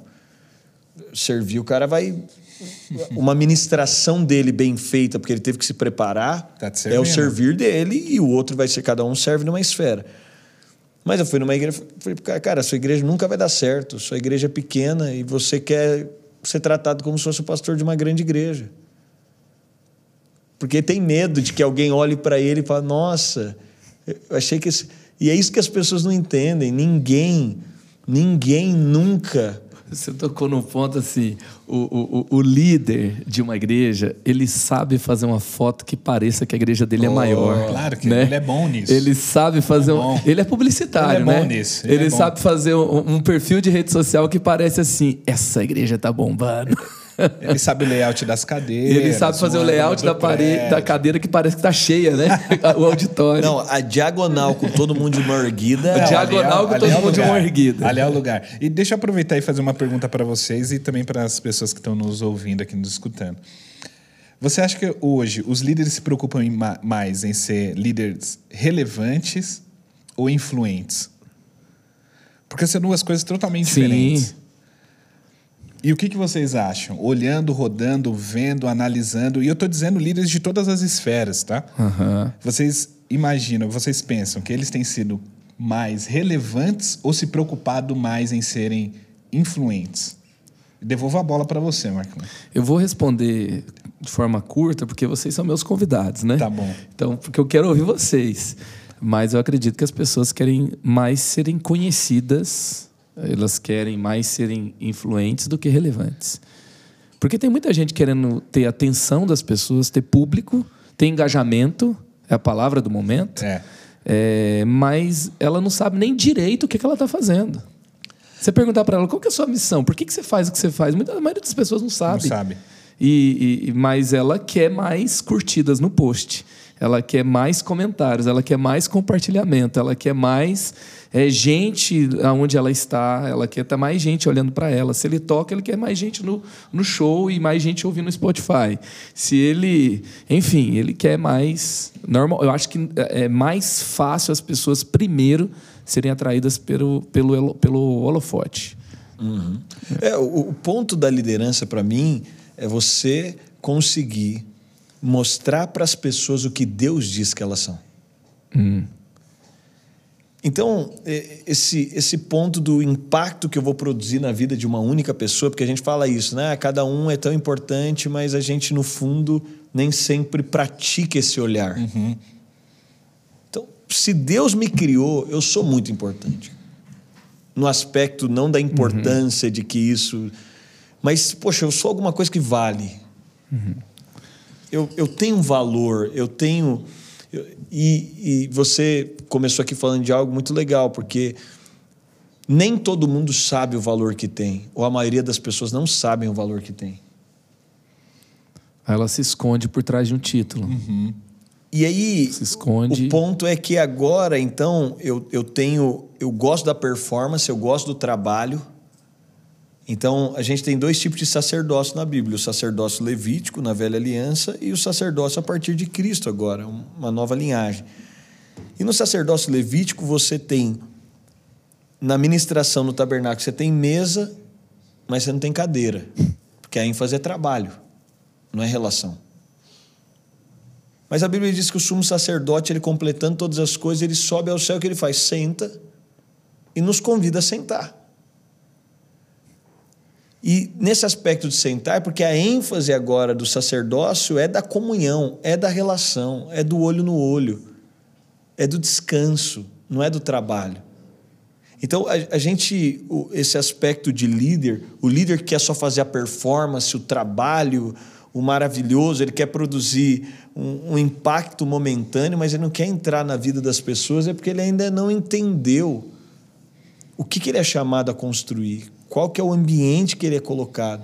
Servir, o cara vai uma ministração dele bem feita, porque ele teve que se preparar, tá é o servir dele e o outro vai ser cada um serve numa esfera. Mas eu fui numa igreja, falei, cara, sua igreja nunca vai dar certo, sua igreja é pequena e você quer ser tratado como se fosse o pastor de uma grande igreja. Porque tem medo de que alguém olhe para ele e fale, nossa, eu achei que esse... E é isso que as pessoas não entendem. Ninguém, ninguém nunca você tocou num ponto assim: o, o, o líder de uma igreja, ele sabe fazer uma foto que pareça que a igreja dele é oh, é maior. Claro que né? ele é bom nisso. Ele sabe fazer. É um, ele é publicitário, ele é né? Bom nisso. Ele, ele é sabe fazer um, um perfil de rede social que parece assim: essa igreja tá bombando. Ele sabe o layout das cadeiras. Ele sabe fazer o layout da parede, da cadeira que parece que está cheia, né? [laughs] o auditório. Não, a diagonal com todo mundo de mão erguida. A diagonal com todo mundo de mão erguida. Ali é o lugar. E deixa eu aproveitar e fazer uma pergunta para vocês e também para as pessoas que estão nos ouvindo aqui, nos escutando. Você acha que hoje os líderes se preocupam mais em ser líderes relevantes ou influentes? Porque são duas coisas totalmente Sim. diferentes. E o que, que vocês acham? Olhando, rodando, vendo, analisando. E eu estou dizendo líderes de todas as esferas, tá? Uhum. Vocês imaginam, vocês pensam que eles têm sido mais relevantes ou se preocupado mais em serem influentes? Devolvo a bola para você, Marcão. Eu vou responder de forma curta, porque vocês são meus convidados, né? Tá bom. Então, porque eu quero ouvir vocês. Mas eu acredito que as pessoas querem mais serem conhecidas elas querem mais serem influentes do que relevantes. Porque tem muita gente querendo ter atenção das pessoas, ter público, ter engajamento, é a palavra do momento. É. É, mas ela não sabe nem direito o que, que ela está fazendo. Você perguntar para ela qual é a sua missão, por que, que você faz o que você faz, muita, a maioria das pessoas não sabe. Não sabe. E, e, mas ela quer mais curtidas no post, ela quer mais comentários, ela quer mais compartilhamento, ela quer mais é, gente aonde ela está, ela quer ter mais gente olhando para ela. Se ele toca, ele quer mais gente no, no show e mais gente ouvindo no Spotify. Se ele, enfim, ele quer mais normal. Eu acho que é mais fácil as pessoas primeiro serem atraídas pelo pelo pelo holofote. Uhum. É, o, o ponto da liderança para mim é você conseguir mostrar para as pessoas o que Deus diz que elas são. Hum. Então, esse, esse ponto do impacto que eu vou produzir na vida de uma única pessoa, porque a gente fala isso, né? Cada um é tão importante, mas a gente, no fundo, nem sempre pratica esse olhar. Uhum. Então, se Deus me criou, eu sou muito importante. No aspecto não da importância uhum. de que isso. Mas, poxa, eu sou alguma coisa que vale. Uhum. Eu, eu tenho um valor, eu tenho e, e você começou aqui falando de algo muito legal, porque nem todo mundo sabe o valor que tem, ou a maioria das pessoas não sabem o valor que tem. Ela se esconde por trás de um título. Uhum. E aí, se esconde. o ponto é que agora, então, eu, eu tenho. Eu gosto da performance, eu gosto do trabalho, então, a gente tem dois tipos de sacerdócio na Bíblia: o sacerdócio levítico, na velha aliança, e o sacerdócio a partir de Cristo, agora, uma nova linhagem. E no sacerdócio levítico, você tem, na ministração no tabernáculo, você tem mesa, mas você não tem cadeira, porque a ênfase é trabalho, não é relação. Mas a Bíblia diz que o sumo sacerdote, ele completando todas as coisas, ele sobe ao céu, que ele faz? Senta e nos convida a sentar. E nesse aspecto de sentar, porque a ênfase agora do sacerdócio é da comunhão, é da relação, é do olho no olho, é do descanso, não é do trabalho. Então, a, a, gente, esse aspecto de líder, o líder que quer só fazer a performance, o trabalho, o maravilhoso, ele quer produzir um, um, impacto momentâneo, mas ele não quer entrar na vida das pessoas, é porque ele ainda não entendeu o que, que ele é chamado a construir, qual que é o ambiente que ele é colocado.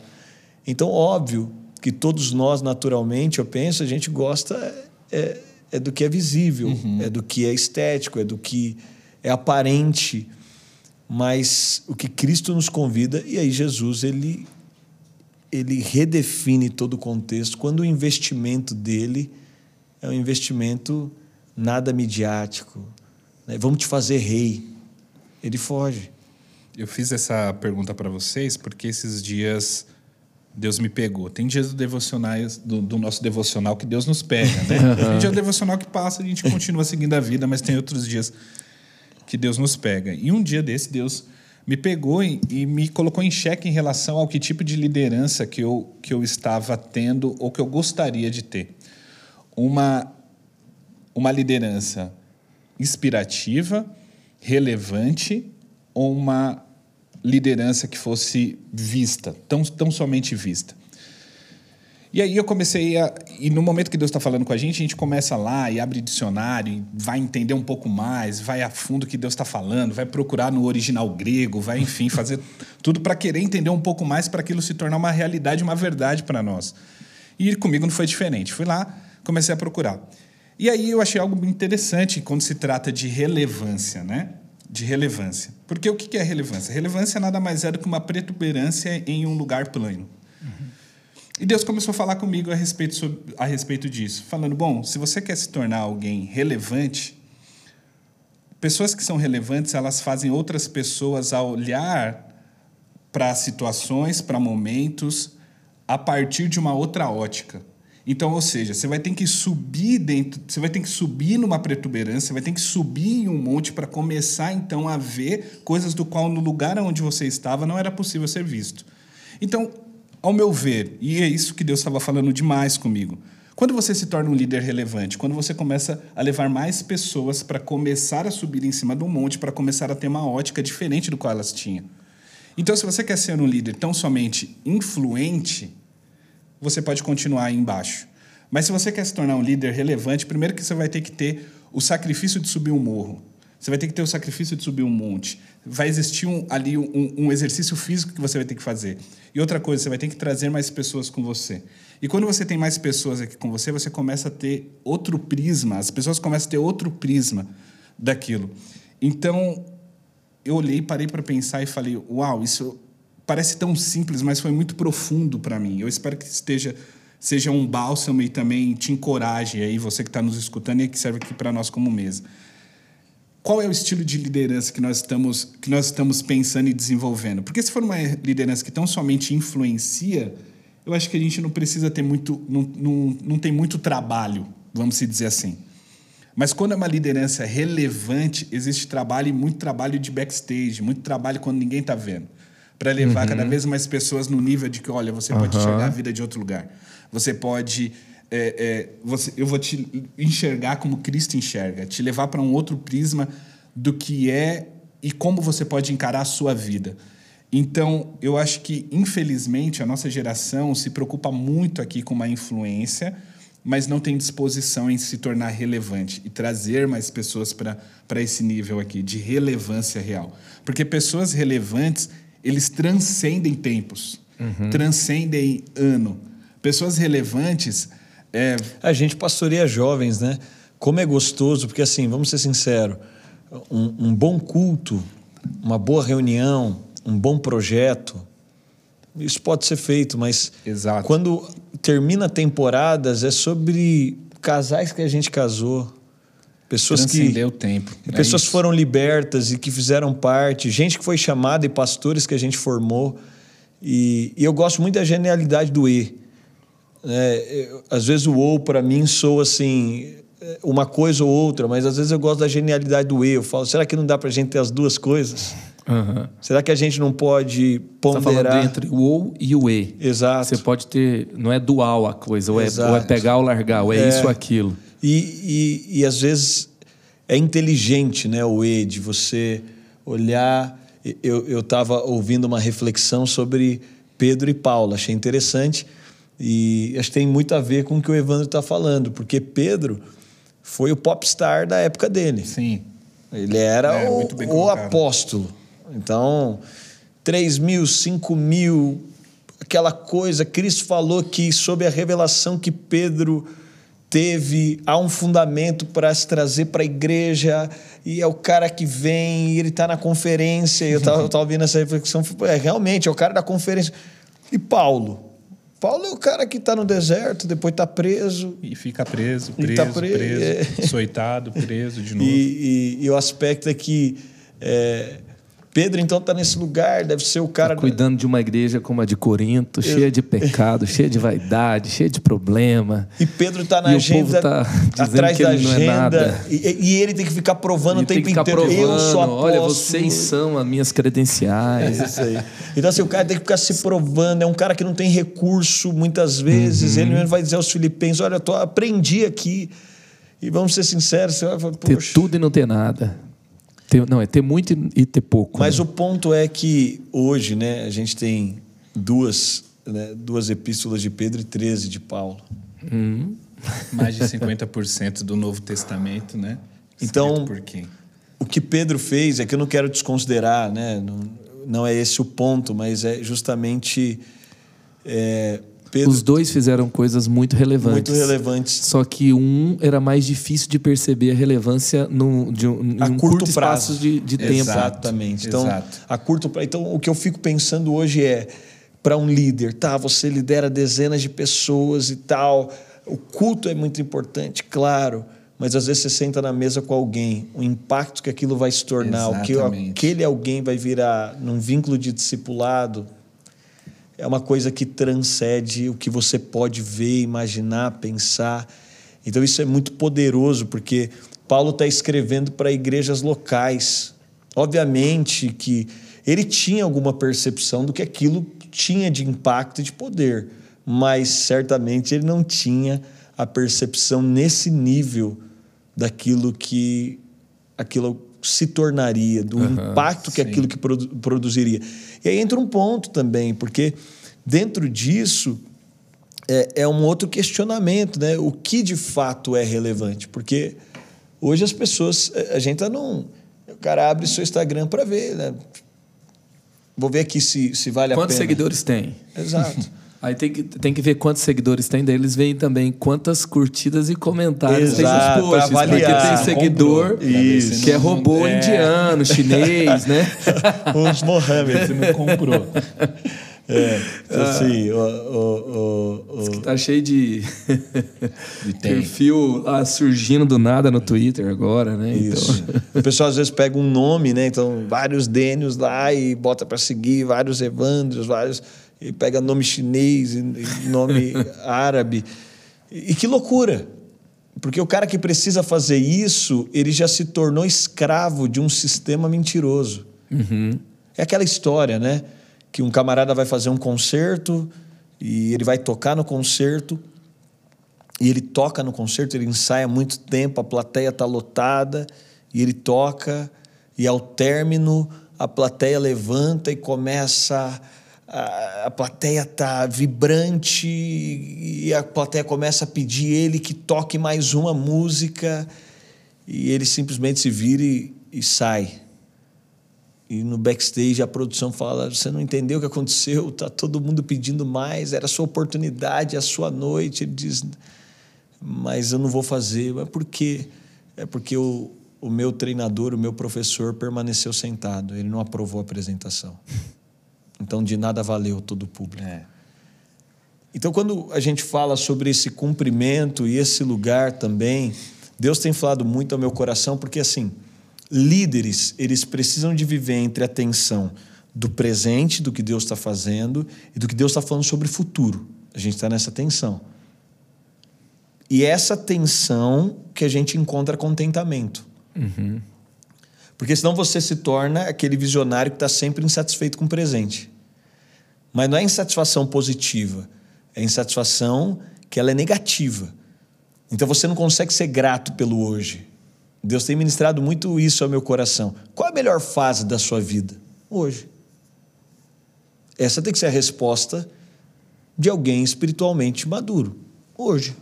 Então, óbvio que todos nós, naturalmente, eu penso, a gente gosta é, é do que é visível, uhum. é do que é estético, é do que é aparente. Mas o que Cristo nos convida, e aí Jesus ele, ele redefine todo o contexto, quando o investimento dele é um investimento nada midiático. Né? Vamos te fazer rei. Ele foge. Eu fiz essa pergunta para vocês porque esses dias Deus me pegou. Tem dias do, devocionais, do, do nosso devocional que Deus nos pega, né? [laughs] Tem dia do devocional que passa e a gente continua seguindo a vida, mas tem outros dias que Deus nos pega. E um dia desse, Deus me pegou e, e, me colocou em xeque em relação ao que tipo de liderança que eu, que eu estava tendo ou que eu gostaria de ter. Uma, uma liderança inspirativa, relevante ou uma liderança que fosse vista, tão, tão somente vista. E aí eu comecei a. E no momento que Deus está falando com a gente, a gente começa lá e abre dicionário, vai entender um pouco mais, vai a fundo o que Deus está falando, vai procurar no original grego, vai, enfim, fazer [laughs] tudo para querer entender um pouco mais para aquilo se tornar uma realidade, uma verdade para nós. E comigo não foi diferente. Fui lá, comecei a procurar. E aí eu achei algo interessante quando se trata de relevância, né? De relevância. Porque o que é relevância? Relevância nada mais é do que uma protuberância em um lugar plano. E Deus começou a falar comigo a respeito, sobre, a respeito disso, falando: bom, se você quer se tornar alguém relevante, pessoas que são relevantes, elas fazem outras pessoas a olhar para situações, para momentos, a partir de uma outra ótica. Então, ou seja, você vai ter que subir dentro, você vai ter que subir numa protuberância, você vai ter que subir em um monte para começar então a ver coisas do qual no lugar onde você estava não era possível ser visto. Então, ao meu ver, e é isso que Deus estava falando demais comigo, quando você se torna um líder relevante, quando você começa a levar mais pessoas para começar a subir em cima do monte, para começar a ter uma ótica diferente do qual elas tinham. Então, se você quer ser um líder tão somente influente, você pode continuar aí embaixo. Mas se você quer se tornar um líder relevante, primeiro que você vai ter que ter o sacrifício de subir um morro. Você vai ter que ter o sacrifício de subir um monte. Vai existir um, ali um, um, exercício físico que você vai ter que fazer. E outra coisa, você vai ter que trazer mais pessoas com você. E quando você tem mais pessoas aqui com você, você começa a ter outro prisma. As pessoas começam a ter outro prisma daquilo. Então, eu olhei, parei para pensar e falei: Uau, isso parece tão simples, mas foi muito profundo para mim. Eu espero que esteja seja um bálsamo e também te encoraje aí, você que está nos escutando e que serve aqui para nós como mesa qual é o estilo de liderança que nós estamos que nós estamos pensando e desenvolvendo? Porque se for uma liderança que tão somente influencia, eu acho que a gente não precisa ter muito, não, não, não tem muito trabalho, vamos se dizer assim. Mas quando é uma liderança relevante, existe trabalho e muito trabalho de backstage, muito trabalho quando ninguém está vendo, para levar uhum. cada vez mais pessoas no nível de que, olha, você uhum. pode enxergar a vida de outro lugar, você pode é, é, você, eu vou te enxergar como Cristo enxerga, te levar para um outro prisma do que é e como você pode encarar a sua vida. Então, eu acho que, infelizmente, a nossa geração se preocupa muito aqui com uma influência, mas não tem disposição em se tornar relevante e trazer mais pessoas para esse nível aqui de relevância real. Porque pessoas relevantes, eles transcendem tempos, uhum. transcendem ano. Pessoas relevantes é... A gente pastoreia jovens, né? Como é gostoso, porque assim, vamos ser sinceros, um, um bom culto, uma boa reunião, um bom projeto, isso pode ser feito, mas Exato. quando termina temporadas é sobre casais que a gente casou, pessoas que o tempo. Pessoas foram libertas e que fizeram parte, gente que foi chamada e pastores que a gente formou. E, e eu gosto muito da genialidade do E. É, às vezes o ou para mim soa assim uma coisa ou outra, mas às vezes eu gosto da genialidade do e. Eu falo, será que não dá para a gente ter as duas coisas? Uhum. Será que a gente não pode ponderar? Você tá entre o ou e o e. Exato. Você pode ter, não é dual a coisa, ou é, ou é, pegar ou largar, ou é, é. isso ou aquilo. E, e, e às vezes é inteligente, né, o e de você olhar. Eu estava ouvindo uma reflexão sobre Pedro e Paulo, achei interessante e acho que tem muito a ver com o que o Evandro está falando, porque Pedro foi o popstar da época dele. Sim. Ele era é, o, o apóstolo. Então, 3 mil, 5 mil, aquela coisa. Cristo falou que, sob a revelação que Pedro teve, há um fundamento para se trazer para a igreja, e é o cara que vem, e ele está na conferência. Eu estava ouvindo essa reflexão, é, realmente, é o cara da conferência. E Paulo? Paulo é o cara que está no deserto, depois está preso. E fica preso, preso, tá pre... preso, é. soitado, preso de [laughs] novo. E, e, e, o aspecto é que é, Pedro, então, está nesse lugar, deve ser o cara. Tá cuidando de uma igreja como a de Corinto, cheia de pecado, cheia de vaidade, cheia de problema. E Pedro está na e agenda, tá atrás da é agenda. É e, e, ele tem que ficar provando ele o tempo inteiro. Provando, eu sou apóstolo. Olha, vocês são as minhas credenciais. É [laughs] isso aí. Então, assim, o cara tem que ficar se provando. É um cara que não tem recurso, muitas vezes. Uhum. Ele mesmo vai dizer aos filipenses: Olha, eu tô, aprendi aqui. E vamos ser sinceros, você vai falar, Ter tudo e não ter nada. Ter, não, é ter muito e ter pouco. Mas né? o ponto é que hoje né, a gente tem duas, né, duas epístolas de Pedro e 13 de Paulo. Hum. [laughs] Mais de 50% do Novo Testamento, né? Então, o que Pedro fez é que eu não quero desconsiderar, né? não, não é esse o ponto, mas é justamente. É, Pedro, Os dois fizeram coisas muito relevantes. Muito relevantes. Só que um era mais difícil de perceber a relevância no, de um, a um curto, curto prazo de, de tempo. Exatamente. Então, Exato. a curto prazo. Então, o que eu fico pensando hoje é para um líder, tá? Você lidera dezenas de pessoas e tal. O culto é muito importante, claro. Mas às vezes você senta na mesa com alguém, o impacto que aquilo vai se tornar, Exatamente. o que aquele alguém vai virar num vínculo de discipulado, é uma coisa que transcende o que você pode ver, imaginar, pensar. Então isso é muito poderoso, porque Paulo está escrevendo para igrejas locais. Obviamente que ele tinha alguma percepção do que aquilo tinha de impacto e de poder, mas certamente ele não tinha a percepção nesse nível daquilo que aquilo se tornaria, do uhum, impacto que sim. aquilo que produ produziria. E aí entra um ponto também, porque dentro disso é, é um outro questionamento, né? O que de fato é relevante? Porque hoje as pessoas, a gente está num. O cara abre seu Instagram para ver, né? Vou ver aqui se, se vale Quantos a pena. Quantos seguidores tem? Exato. [laughs] Aí tem que, tem que ver quantos seguidores tem, daí eles veem também quantas curtidas e comentários Exato, tem nos posts. Porque tem seguidor Comprou. que é robô é. indiano, chinês, né? [laughs] Uns Mohammed. Você não comprou. É, assim, ah, o, o, o, tá cheio de, de [laughs] perfil lá surgindo do nada no Twitter agora, né? Isso. Então... O pessoal às vezes pega um nome, né? Então, vários Dênios lá e bota para seguir, vários Evandros, vários. E pega nome chinês, nome [laughs] árabe. E que loucura! Porque o cara que precisa fazer isso, ele já se tornou escravo de um sistema mentiroso. Uhum. É aquela história, né? que um camarada vai fazer um concerto e ele vai tocar no concerto e ele toca no concerto, ele ensaia muito tempo, a plateia está lotada e ele toca e ao término a plateia levanta e começa a, a plateia está vibrante e a plateia começa a pedir ele que toque mais uma música e ele simplesmente se vira e, e sai e no backstage a produção fala: você não entendeu o que aconteceu, tá todo mundo pedindo mais, era a sua oportunidade, a sua noite. Ele diz: mas eu não vou fazer. Mas por quê? É porque o, o meu treinador, o meu professor permaneceu sentado, ele não aprovou a apresentação. [laughs] Então de nada valeu todo o público. É. Então quando a gente fala sobre esse cumprimento e esse lugar também, Deus tem falado muito ao meu coração, porque assim líderes, eles precisam de viver entre a tensão do presente, do que Deus está fazendo, e do que Deus está falando sobre o futuro. A gente está nessa tensão. E essa tensão que a gente encontra contentamento. Uhum. Porque senão você se torna aquele visionário que está sempre insatisfeito com o presente. Mas não é insatisfação positiva, é insatisfação que ela é negativa. Então você não consegue ser grato pelo hoje. Deus tem ministrado muito isso ao meu coração. Qual a melhor fase da sua vida? Hoje. Essa tem que ser a resposta de alguém espiritualmente maduro. Hoje.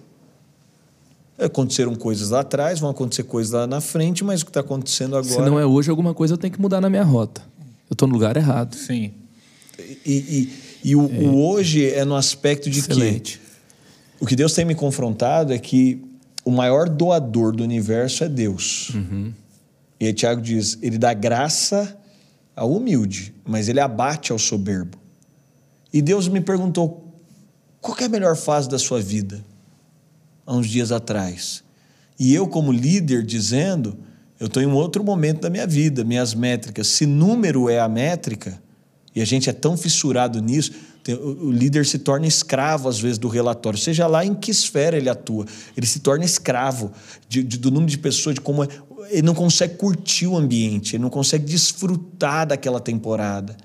Aconteceram coisas lá atrás, vão acontecer coisas lá na frente, mas o que está acontecendo agora. Se não é hoje, alguma coisa eu tenho que mudar na minha rota. Eu estou no lugar errado. Sim. E, e, e o, é. o, hoje é no aspecto de Excelente. que o que Deus tem me confrontado é que o maior doador do universo é Deus. Uhum. E aí Tiago diz: ele dá graça ao humilde, mas ele abate ao soberbo. E Deus me perguntou: qual é a melhor fase da sua vida? Há uns dias atrás. E eu, como líder, dizendo: eu estou em um outro momento da minha vida, minhas métricas. Se número é a métrica, e a gente é tão fissurado nisso, o líder se torna escravo, às vezes, do relatório, seja lá em que esfera ele atua. Ele se torna escravo de, de, do número de pessoas, de como. É, ele não consegue curtir o ambiente, ele não consegue desfrutar daquela temporada,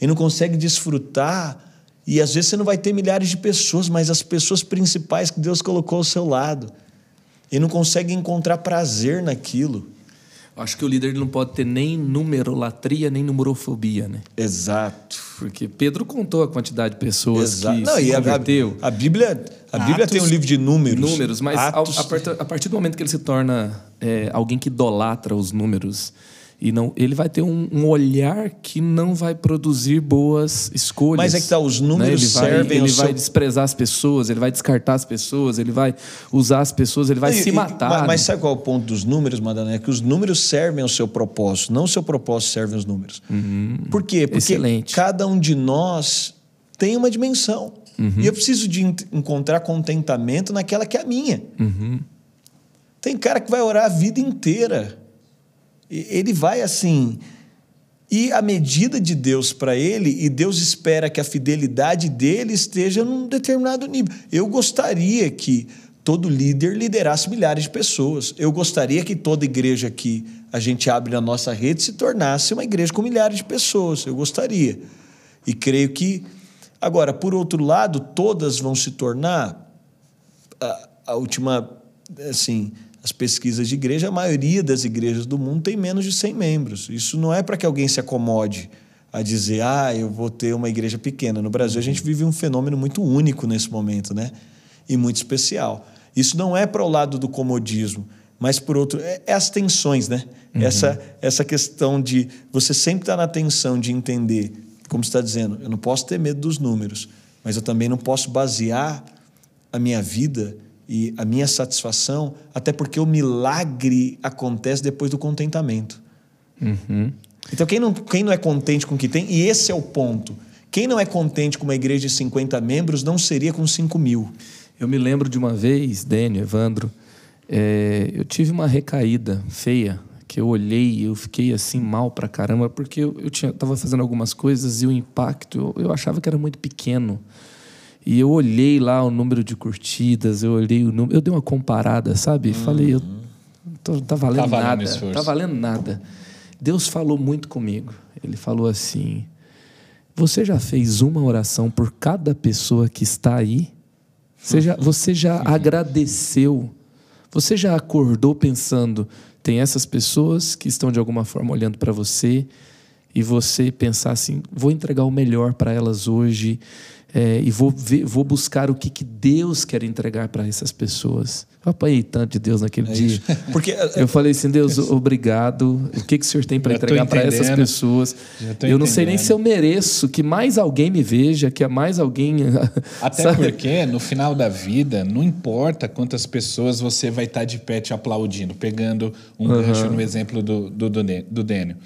ele não consegue desfrutar e às vezes você não vai ter milhares de pessoas, mas as pessoas principais que Deus colocou ao seu lado. E não consegue encontrar prazer naquilo. Acho que o líder não pode ter nem numerolatria, nem numerofobia, né? Exato. Porque Pedro contou a quantidade de pessoas Exato. que não, se e converteu. A, a, Bíblia, a Bíblia tem um livro de números. Números, mas Atos... a, a, partir do momento que ele se torna é, alguém que idolatra os números, e não, ele vai ter um, um, olhar que não vai produzir boas escolhas. Mas é que tá, os números né? ele servem. Vai, ele seu... vai desprezar as pessoas, ele vai descartar as pessoas, ele vai usar as pessoas, ele vai e, se matar. Mas, né? mas, sabe qual é o ponto dos números, Madalena? É que os números servem ao seu propósito, não o seu propósito serve aos números. Uhum. Por quê? Porque Excelente. cada um de nós tem uma dimensão. Uhum. E eu preciso de encontrar contentamento naquela que é a minha. Uhum. Tem cara que vai orar a vida inteira ele vai assim. E a medida de Deus para ele, e Deus espera que a fidelidade dele esteja num determinado nível. Eu gostaria que todo líder liderasse milhares de pessoas. Eu gostaria que toda igreja que a gente abre na nossa rede se tornasse uma igreja com milhares de pessoas. Eu gostaria. E creio que. Agora, por outro lado, todas vão se tornar. A, a última. Assim as pesquisas de igreja, a maioria das igrejas do mundo tem menos de 100 membros. Isso não é para que alguém se acomode a dizer, ah, eu vou ter uma igreja pequena. No Brasil, a gente vive um fenômeno muito único nesse momento, né? E muito especial. Isso não é para o lado do comodismo, mas por outro, é, é as tensões, né? Uhum. Essa, essa questão de você sempre estar tá na tensão de entender, como você está dizendo, eu não posso ter medo dos números, mas eu também não posso basear a minha vida e a minha satisfação, até porque o milagre acontece depois do contentamento. Uhum. Então, quem não, quem não é contente com o que tem, e esse é o ponto, quem não é contente com uma igreja de 50 membros não seria com 5 mil. Eu me lembro de uma vez, Dênio, Evandro, é, eu tive uma recaída feia, que eu olhei e eu fiquei assim mal pra caramba, porque eu, eu tinha, tava fazendo algumas coisas e o impacto, eu, eu achava que era muito pequeno. E eu olhei lá o número de curtidas, eu olhei o número, eu dei uma comparada, sabe? Uhum. Falei, eu tô, tá valendo tá nada, esforço. tá valendo nada. Deus falou muito comigo. Ele falou assim: Você já fez uma oração por cada pessoa que está aí? Você já, você já uhum. agradeceu? Você já acordou pensando, tem essas pessoas que estão de alguma forma olhando para você e você pensar assim, vou entregar o melhor para elas hoje é, e vou, ver, vou buscar o que, que Deus quer entregar para essas pessoas. Eu apanhei tanto de Deus naquele é dia. [laughs] Porque, eu falei assim, Deus, obrigado. O que, que o Senhor tem para entregar para essas pessoas? Eu não sei nem se eu mereço que mais alguém me veja, que mais alguém. [laughs] Até sabe? porque, no final da vida, não importa quantas pessoas você vai estar de pé te aplaudindo, pegando um uhum. gancho no exemplo do, do, do Dênio.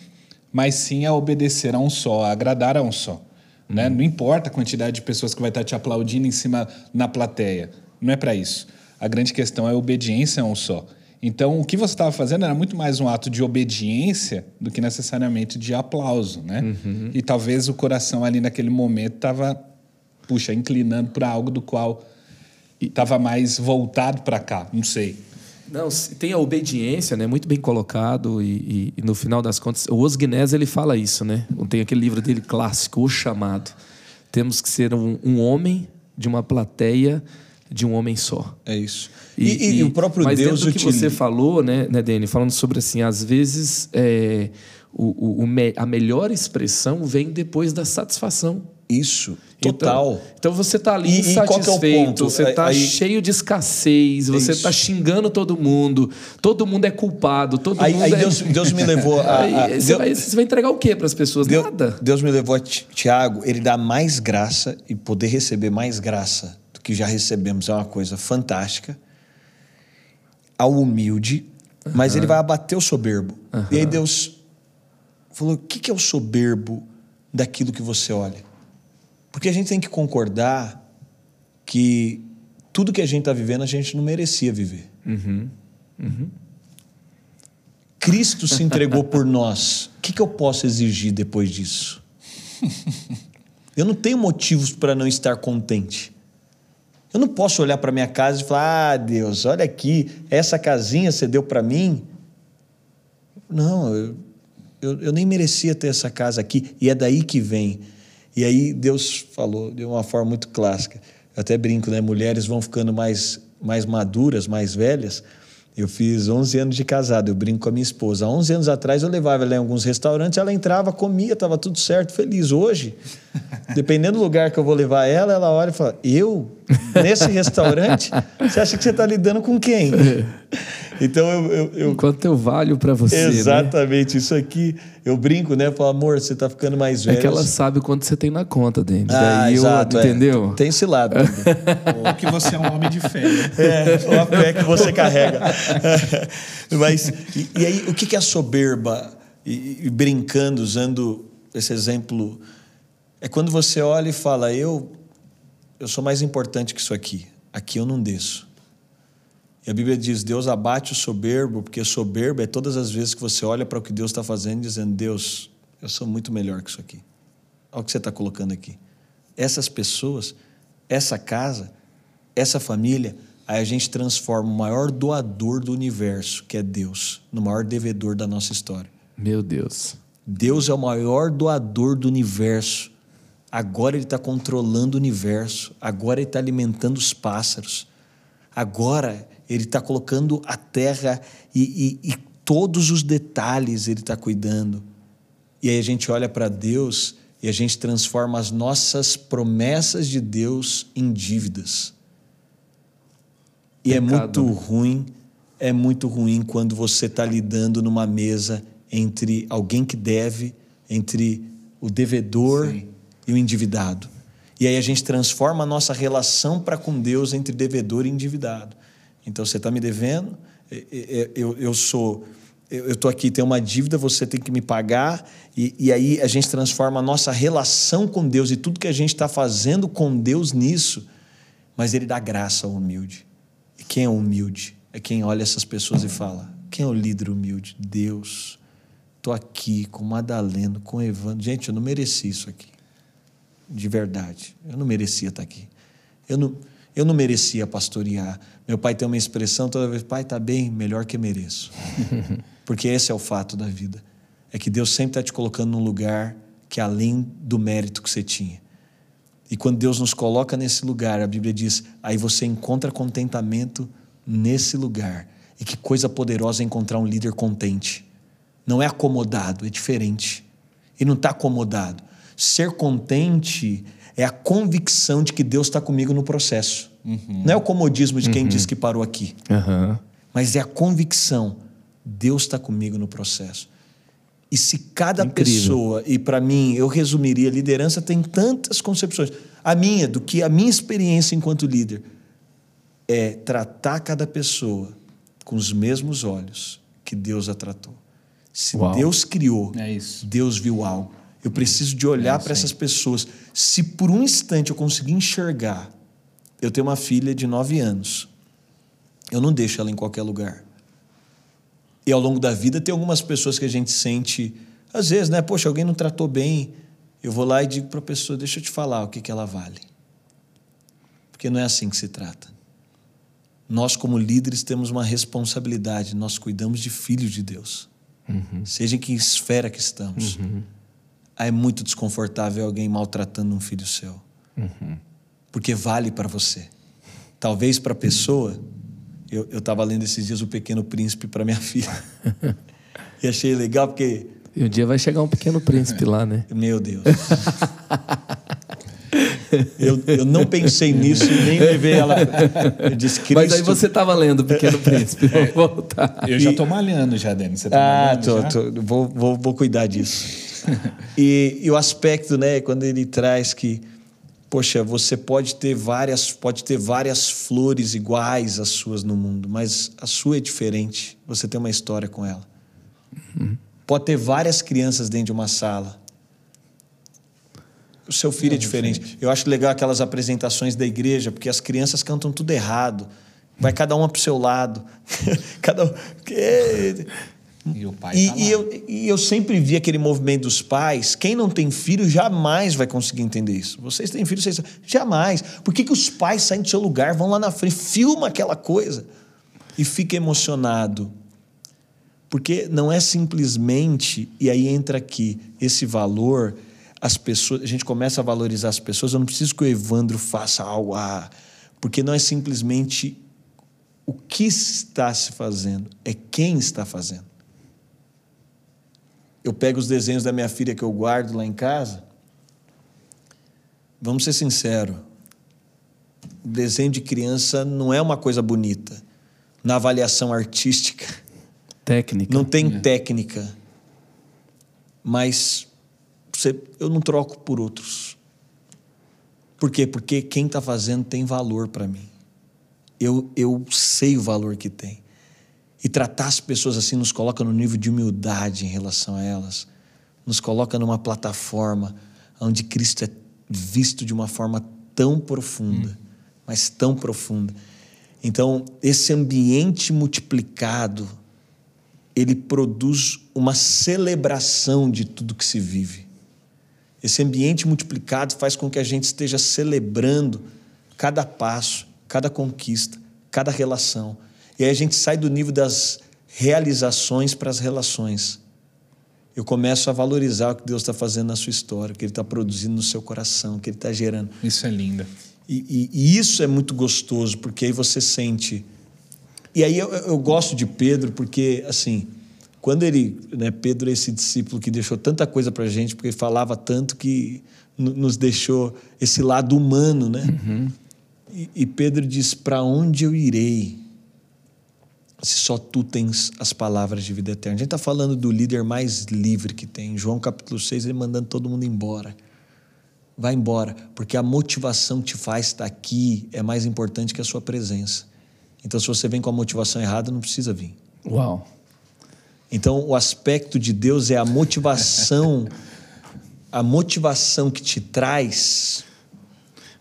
Mas sim a obedecer a um só, a agradar a um só. Né? Não importa a quantidade de pessoas que vai estar te aplaudindo em cima na plateia. Não é para isso. A grande questão é a obediência a um só. Então, o que você estava fazendo era muito mais um ato de obediência do que necessariamente de aplauso, né? Uhum. E talvez o coração ali naquele momento estava, puxa, inclinando para algo do qual estava mais voltado para cá, não sei. Não, tem a obediência, né? Muito bem colocado e, e, e no final das contas, o Osguinés ele fala isso, né? Tem aquele livro dele clássico, O Chamado. Temos que ser um, um homem de uma plateia de um homem só. É isso. E, e, o próprio mas Deus dentro do que você falou, né, né Dani, falando sobre assim, às vezes é, o, o- a melhor expressão vem depois da satisfação. Isso, total. Então, então você está ali E- e é insatisfeito, ponto? você está Aí- cheio de escassez, você isso. está xingando todo mundo, todo mundo é culpado, todo Aí, mundo aí é... Deus, Deus me levou a. [laughs] Aí a- você, Deus- vai, você vai entregar o quê para as pessoas? Deus, Nada. Deus me levou a Ti- Tiago, ele dá mais graça e poder receber mais graça do que já recebemos é uma coisa fantástica. Ao humilde, mas ele vai abater o soberbo. E aí Deus falou: o que que é o soberbo daquilo que você olha? Porque a gente tem que concordar que tudo que a gente está vivendo a gente não merecia viver. Cristo se entregou [laughs] por nós. O que, que eu posso exigir depois disso? Eu não tenho motivos para não estar contente. Eu não posso olhar para minha casa e falar: Ah, Deus, olha aqui, essa casinha você deu para mim. Não, eu, eu, eu nem merecia ter essa casa aqui. E é daí que vem. E aí Deus falou de uma forma muito clássica. Eu até brinco, né? Mulheres vão ficando mais, mais maduras, mais velhas. Eu fiz 11 anos de casado, eu brinco com a minha esposa. Há 11 anos atrás eu levava ela em alguns restaurantes, ela entrava, comia, estava tudo certo, feliz. Hoje, [laughs] dependendo do lugar que eu vou levar ela, ela olha e fala: Eu? Nesse restaurante? Você acha que você está lidando com quem? [laughs] Então eu- eu- eu, Enquanto eu valho para você, né? Exatamente, isso aqui. Eu brinco, né? Falo, amor, você tá ficando mais velho. É que ela sabe quanto você tem na conta, Denis. Ah, Daí eu, exato, é. entendeu? Tem esse lado. [laughs] Ou que você é um homem de fé. né? É, a fé que você carrega. [laughs] Mas, e, e aí, o que que é a soberba? E, e brincando, usando esse exemplo, é quando você olha e fala: eu, eu sou mais importante que isso aqui. Aqui eu não desço. E a Bíblia diz: Deus abate o soberbo, porque soberbo é todas as vezes que você olha para o que Deus está fazendo, dizendo: Deus, eu sou muito melhor que isso aqui. Olha o que você está colocando aqui. Essas pessoas, essa casa, essa família, aí a gente transforma o maior doador do universo, que é Deus, no maior devedor da nossa história. Meu Deus. Deus é o maior doador do universo. Agora Ele está controlando o universo. Agora Ele está alimentando os pássaros. Agora Ele está colocando a terra e, e- e todos os detalhes Ele está cuidando. E aí a gente olha para Deus e a gente transforma as nossas promessas de Deus em dívidas. E é Pecado, muito né? ruim, é muito ruim quando você está lidando numa mesa entre alguém que deve, entre o devedor Sim. e o endividado. E aí a gente transforma a nossa relação para com Deus entre devedor e endividado. Então você está me devendo, eu, eu sou, eu estou aqui, tem uma dívida, você tem que me pagar, e, e aí a gente transforma a nossa relação com Deus e tudo que a gente está fazendo com Deus nisso, mas Ele dá graça ao humilde. E quem é humilde? É quem olha essas pessoas e fala: quem é o líder humilde? Deus. Estou aqui com Madaleno, com Evandro. Gente, eu não mereci isso aqui. De verdade. Eu não merecia estar aqui. Eu não, eu não merecia pastorear. Meu pai tem uma expressão toda vez: pai, está bem, melhor que mereço. [laughs] Porque esse é o fato da vida. É que Deus sempre está te colocando num lugar que é além do mérito que você tinha. E quando Deus nos coloca nesse lugar, a Bíblia diz, aí você encontra contentamento nesse lugar. E que coisa poderosa é encontrar um líder contente. Não é acomodado, é diferente. E não está acomodado. Ser contente é a convicção de que Deus está comigo no processo. Não é o comodismo de quem diz que parou aqui Aham. mas é a convicção: Deus está comigo no processo. E se cada Incrível. pessoa, e para mim, eu resumiria, liderança tem tantas concepções. A minha, do que a minha experiência enquanto líder, é tratar cada pessoa com os mesmos olhos que Deus a tratou. Se Uau. Deus criou, É. Deus viu algo. Eu preciso de olhar É, para essas pessoas. Se por um instante eu conseguir enxergar, eu tenho uma filha de nove anos. Eu não deixo ela em qualquer lugar. E ao longo da vida tem algumas pessoas que a gente sente, às vezes, né? Poxa, alguém não tratou bem. Eu vou lá e digo para a pessoa: deixa eu te falar o que, que ela vale. Porque não é assim que se trata. Nós, como líderes, temos uma responsabilidade. Nós cuidamos de filhos de Deus. Seja em que esfera que estamos. Aí é muito desconfortável alguém maltratando um filho seu. Porque vale para você. talvez para a pessoa. Eu estava lendo esses dias O Pequeno Príncipe para minha [laughs] filha. e achei legal porque. E um dia vai chegar um pequeno príncipe lá, né? [laughs] Meu Deus. eu, eu não pensei nisso e nem levei ela. Eu disse, Cristo... Mas aí você estava lendo O Pequeno Príncipe. Vou voltar. Eu já estou malhando já, Denis. Você tá Ah, malhando tô, já? tô, vou, vou, vou cuidar disso. [laughs] e, e o aspecto, né, quando ele traz que, poxa, você pode ter várias, pode ter várias flores iguais às suas no mundo, mas a sua é diferente. Você tem uma história com ela. Pode ter várias crianças dentro de uma sala. O seu filho é, diferente. Eu acho legal aquelas apresentações da igreja, porque as crianças cantam tudo errado. Vai cada uma pro seu lado. [laughs] cada um. E o pai E, tá e eu, e eu sempre vi aquele movimento dos pais. Quem não tem filho jamais vai conseguir entender isso. Vocês têm filho, vocês jamais. Por que, que os pais saem do seu lugar, vão lá na frente, filma aquela coisa e fica emocionado? Porque não é simplesmente, e aí entra aqui esse valor, as pessoas, a gente começa a valorizar as pessoas. Eu não preciso que o Evandro faça algo, ah, porque não é simplesmente o que está se fazendo, é quem está fazendo. Eu pego os desenhos da minha filha que eu guardo lá em casa. Vamos ser sinceros. Desenho de criança não é uma coisa bonita. Na avaliação artística, Técnica. não tem técnica. Mas você- eu não troco por outros. Por quê? Porque quem está fazendo tem valor para mim. Eu, eu sei o valor que tem. E tratar as pessoas assim nos coloca no nível de humildade em relação a elas. Nos coloca numa plataforma onde Cristo é visto de uma forma tão profunda, mas tão profunda. Então, esse ambiente multiplicado, ele produz uma celebração de tudo que se vive. Esse ambiente multiplicado faz com que a gente esteja celebrando cada passo, cada conquista, cada relação. E aí a gente sai do nível das realizações para as relações. Eu começo a valorizar o que Deus está fazendo na sua história, o que Ele está produzindo no seu coração, o que Ele está gerando. Isso é lindo. E, e- e isso é muito gostoso, porque aí você sente. E aí eu, eu gosto de Pedro, porque, assim, quando ele. Né, Pedro é esse discípulo que deixou tanta coisa para gente, porque ele falava tanto que no- nos deixou esse lado humano, né? E, e Pedro diz: Para onde eu irei? Se só tu tens as palavras de vida eterna. A gente está falando do líder mais livre que tem. João capítulo 6, ele mandando todo mundo embora. Vai embora, porque a motivação que te faz estar aqui é mais importante que a sua presença. Então, se você vem com a motivação errada, não precisa vir. Uau. Então, o aspecto de Deus é a motivação, [laughs] a motivação que te traz.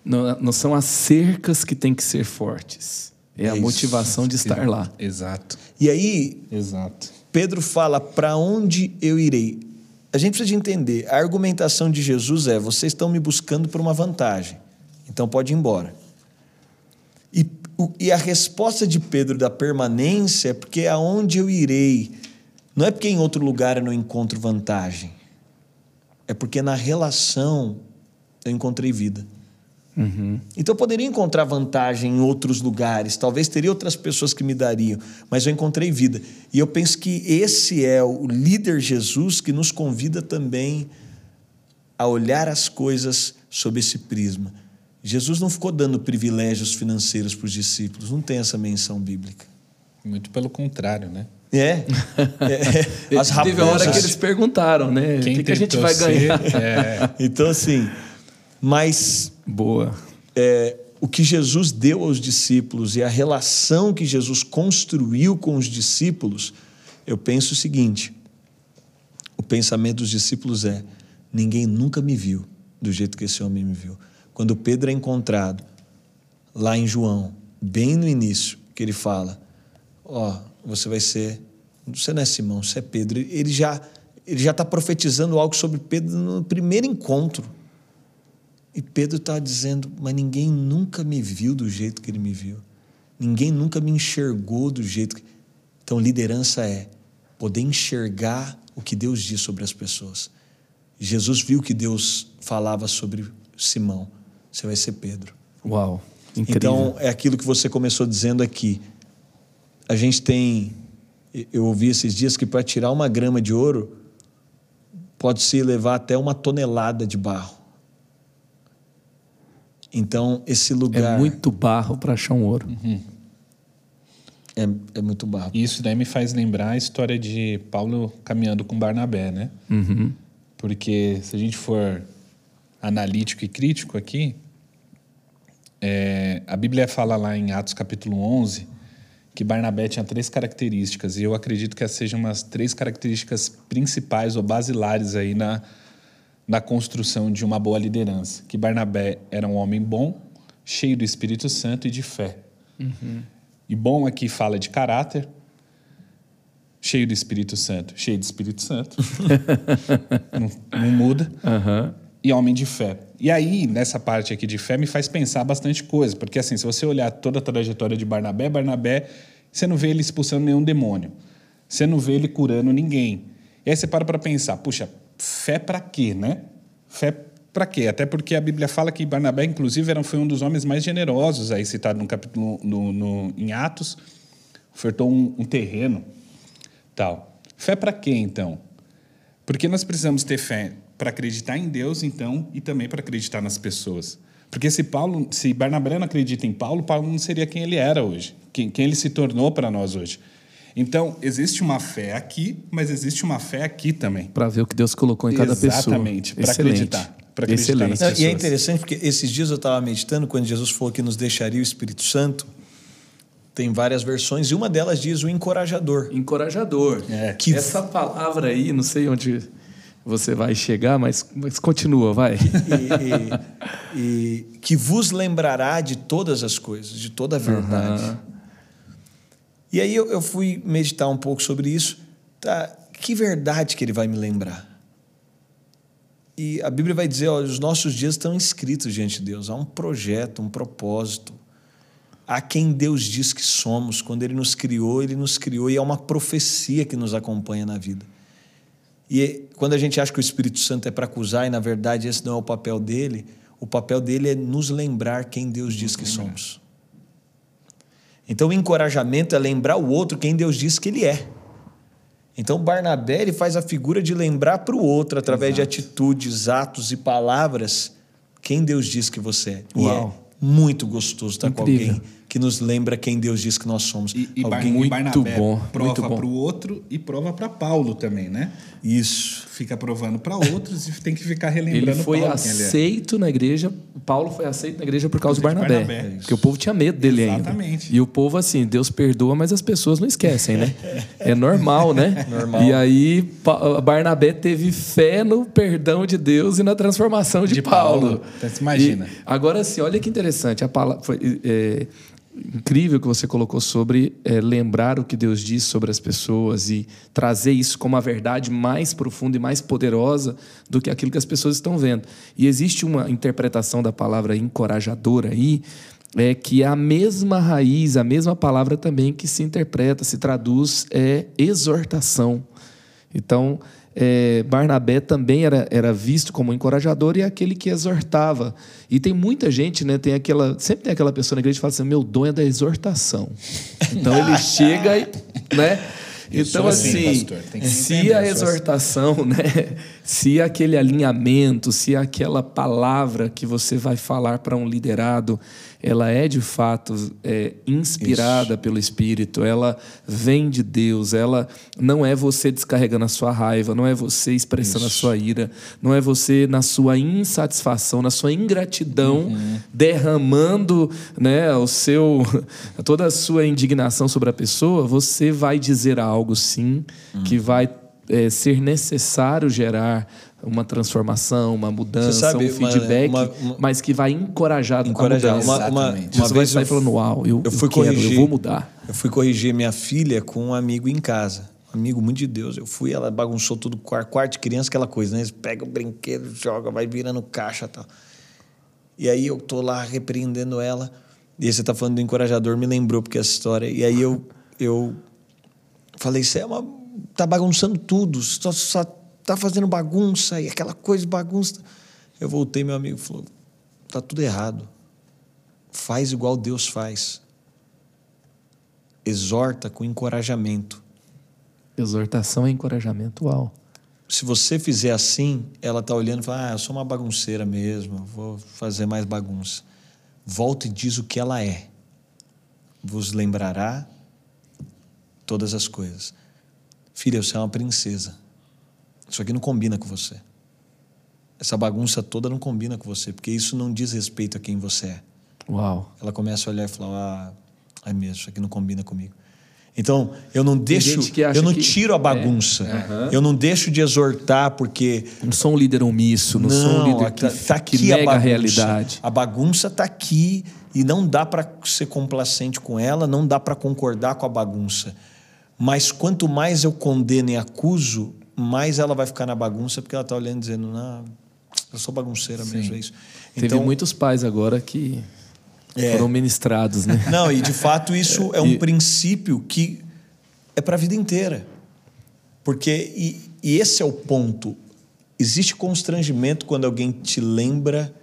Não, não são as cercas que têm que ser fortes. É, É a isso. motivação de estar lá. Exato. E aí, Exato. Pedro fala: Para onde eu irei? A gente precisa de entender. A argumentação de Jesus é: vocês estão me buscando por uma vantagem, então pode ir embora. E, o- e a resposta de Pedro da permanência é porque aonde eu irei, não é porque em outro lugar eu não encontro vantagem, é porque na relação eu encontrei vida. Então eu poderia encontrar vantagem em outros lugares, talvez teria outras pessoas que me dariam, mas eu encontrei vida. E eu penso que esse é o líder Jesus que nos convida também a olhar as coisas sob esse prisma. Jesus não ficou dando privilégios financeiros para os discípulos, não tem essa menção bíblica. Muito pelo contrário, né? É, [laughs] é, as Teve a hora que eles perguntaram, né? o que, que a gente vai ser, ganhar? [laughs] é, Então assim, mas Boa. é, o que Jesus deu aos discípulos e a relação que Jesus construiu com os discípulos, eu penso o seguinte: o pensamento dos discípulos é: ninguém nunca me viu do jeito que esse homem me viu. Quando Pedro é encontrado lá em João, bem no início, que ele fala: Ó, você vai ser. Você não é Simão, você é Pedro. Ele já ele já está profetizando algo sobre Pedro no primeiro encontro. E Pedro está dizendo: Mas ninguém nunca me viu do jeito que ele me viu. Ninguém nunca me enxergou do jeito que. Então, liderança é poder enxergar o que Deus diz sobre as pessoas. Jesus viu que Deus falava sobre Simão. Você vai ser Pedro. Uau. Incrível. Então, é aquilo que você começou dizendo aqui. A gente tem. Eu ouvi esses dias que para tirar uma grama de ouro, pode-se levar até uma tonelada de barro. Então, esse lugar. É muito barro para achar um ouro. É, é muito barro. E isso daí me faz lembrar a história de Paulo caminhando com Barnabé, né? Uhum. Porque se a gente for analítico e crítico aqui, é, a Bíblia fala lá em Atos capítulo 11 que Barnabé tinha três características, e eu acredito que essas sejam umas três características principais ou basilares aí na, na construção de uma boa liderança. Que Barnabé era um homem bom, cheio do Espírito Santo e de fé. E bom aqui fala de caráter, cheio do Espírito Santo, cheio do Espírito Santo, [laughs] não, não muda, Aham. e homem de fé. E aí, nessa parte aqui de fé, me faz pensar bastante coisa, porque assim, se você olhar toda a trajetória de Barnabé, Barnabé, você não vê ele expulsando nenhum demônio, você não vê ele curando ninguém. E aí você para para pensar, puxa, fé para quê, né? Fé para quê? Até porque a Bíblia fala que Barnabé, inclusive, era, foi um dos homens mais generosos, aí citado no capítulo no, no- em Atos, ofertou um, um terreno, tal. Fé para quê, então? Porque nós precisamos ter fé para acreditar em Deus, então, e também para acreditar nas pessoas. Porque se Paulo, se Barnabé não acredita em Paulo, Paulo não seria quem ele era hoje, quem, quem ele se tornou para nós hoje. Então, existe uma fé aqui, mas existe uma fé aqui também. Para ver o que Deus colocou em cada pessoa. Exatamente, Excelente. acreditar, pra acreditar Excelente. nas e é interessante porque esses dias eu estava meditando quando Jesus falou que nos deixaria o Espírito Santo. Tem várias versões e uma delas diz o encorajador. Encorajador. É. Que Essa palavra aí, não sei onde você vai chegar, mas, mas continua, vai. E, e- e que vos lembrará de todas as coisas, de toda a verdade. Aham. E aí eu, eu fui meditar um pouco sobre isso. Tá, que verdade que ele vai me lembrar? E a Bíblia vai dizer, ó, os nossos dias estão escritos diante de Deus. Há um projeto, um propósito. Há quem Deus diz que somos. Quando Ele nos criou, Ele nos criou e é uma profecia que nos acompanha na vida. E quando a gente acha que o Espírito Santo é para acusar e na verdade esse não é o papel dele, o papel dele é nos lembrar quem Deus diz que somos. Então o encorajamento é lembrar o outro quem Deus diz que ele é. Então Barnabé ele faz a figura de lembrar para o outro através de atitudes, atos e palavras quem Deus diz que você é. E Uau. é muito gostoso estar com Incrível. alguém que nos lembra quem Deus diz que nós somos. E, e Bar- alguém e Barnabé bom, prova muito para o outro e prova para Paulo também, né? Isso. Fica provando para outros e tem que ficar relembrando Ele foi Paulo é. aceito na igreja. Paulo foi aceito na igreja por causa de causa de Barnabé. Barnabé. Porque o povo tinha medo dele Exatamente. ainda. E o povo, assim, Deus perdoa, mas as pessoas não esquecem, né? [laughs] É normal, né? Normal. E aí, Barnabé teve fé no perdão de Deus e na transformação de, De Paulo. Paulo. Então, você imagina. E agora, assim, olha que interessante. A palavra, foi, é, incrível que você colocou sobre é, lembrar o que Deus diz sobre as pessoas e trazer isso como a verdade mais profunda e mais poderosa do que aquilo que as pessoas estão vendo. E existe uma interpretação da palavra encorajadora aí, é que é a mesma raiz, a mesma palavra também que se interpreta, se traduz, é exortação. Então, é, Barnabé também era, era visto como encorajador e é aquele que exortava. E tem muita gente, né? Tem aquela, sempre tem aquela pessoa na igreja que fala assim: meu dom é da exortação. Então ele [laughs] chega e. Né? Eu então, assim, assim, pastor, tem que se entender, a assim. exortação, né? Se aquele alinhamento, se aquela palavra que você vai falar para um liderado, ela é de fato é, inspirada pelo Espírito, ela vem de Deus, ela não é você descarregando a sua raiva, não é você expressando a sua ira, não é você na sua insatisfação, na sua ingratidão, derramando né, o seu, [laughs] toda a sua indignação sobre a pessoa, você vai dizer algo sim que vai é, ser necessário gerar uma transformação, uma mudança, sabe, um feedback, uma- uma- mas que vai encorajar, Encorajar. a mudança. Uma, uma, uma Você vai vez sair eu, falando, uau, eu, eu fui eu quero, corrigir. eu vou mudar. eu fui corrigir minha filha com um amigo em casa. Um amigo muito de Deus. Eu fui, ela bagunçou tudo, quarto, quarto de criança, aquela coisa, né? Eles pegam o brinquedo, joga, vai virando caixa e tal. E aí eu tô lá repreendendo ela. E aí você tá falando do encorajador, me lembrou porque essa história. E aí eu, eu falei, você é uma, tá bagunçando tudo, só, só tá fazendo bagunça e aquela coisa bagunça. Eu voltei, meu amigo falou, tá tudo errado. faz igual Deus faz. Exorta com encorajamento. Exortação e encorajamento, uau. Se você fizer assim, ela está olhando e fala: Ah, eu sou uma bagunceira mesmo, vou fazer mais bagunça. Volta e diz o que ela é. Vos lembrará todas as coisas. Filha, você é uma princesa. Isso aqui não combina com você. Essa bagunça toda não combina com você, porque isso não diz respeito a quem você é. Uau. Ela começa a olhar e falar: Ah, é mesmo, isso aqui não combina comigo. Então, eu não deixo, eu não que... tiro a bagunça. É. Uhum. Eu não deixo de exortar porque não sou um líder omisso, não, não sou um líder que, tá, tá aqui que nega a, a, realidade. A bagunça está aqui e não dá para ser complacente com ela, não dá para concordar com a bagunça. Mas quanto mais eu condeno e acuso, mais ela vai ficar na bagunça porque ela está olhando e dizendo: "Não, eu sou bagunceira Sim. mesmo, é isso". Teve então, muitos pais agora que é. Foram ministrados, né? Não, e de fato isso [laughs] é um e... princípio que é para a vida inteira. Porque, e, e esse é o ponto. Existe constrangimento quando alguém te lembra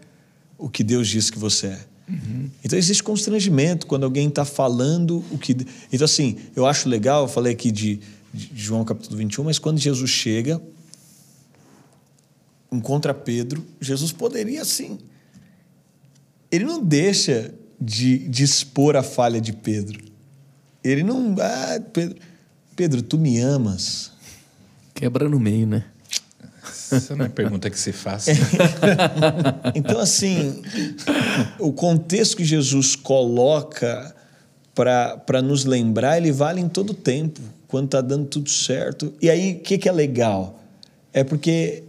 o que Deus diz que você é. Uhum. Então existe constrangimento quando alguém está falando o que. Então, assim, eu acho legal, eu falei aqui de, de João capítulo 21, mas quando Jesus chega, encontra Pedro, Jesus poderia sim. Ele não deixa de, de expor a falha de Pedro. Ele não. Ah, Pedro, Pedro, tu me amas. Quebra no meio, né? Essa não é pergunta que se faz. [laughs] então, assim, o contexto que Jesus coloca para nos lembrar, ele vale em todo tempo, quando está dando tudo certo. E aí, o que, que é legal? É porque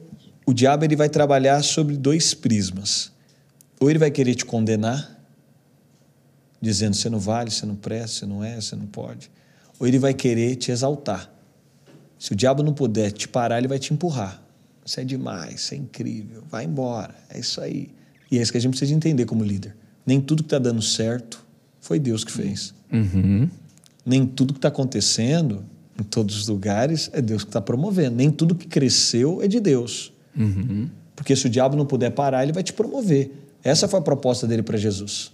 o diabo ele vai trabalhar sobre dois prismas. Ou ele vai querer te condenar, dizendo você não vale, você não presta, você não é, você não pode. Ou ele vai querer te exaltar. Se o diabo não puder te parar, ele vai te empurrar. Você é demais, você é incrível, vai embora, é isso aí. E é isso que a gente precisa entender como líder. Nem tudo que está dando certo foi Deus que fez. Uhum. Nem tudo que está acontecendo em todos os lugares é Deus que está promovendo. Nem tudo que cresceu é de Deus. Uhum. Porque se o diabo não puder parar, ele vai te promover. Essa foi a proposta dele para Jesus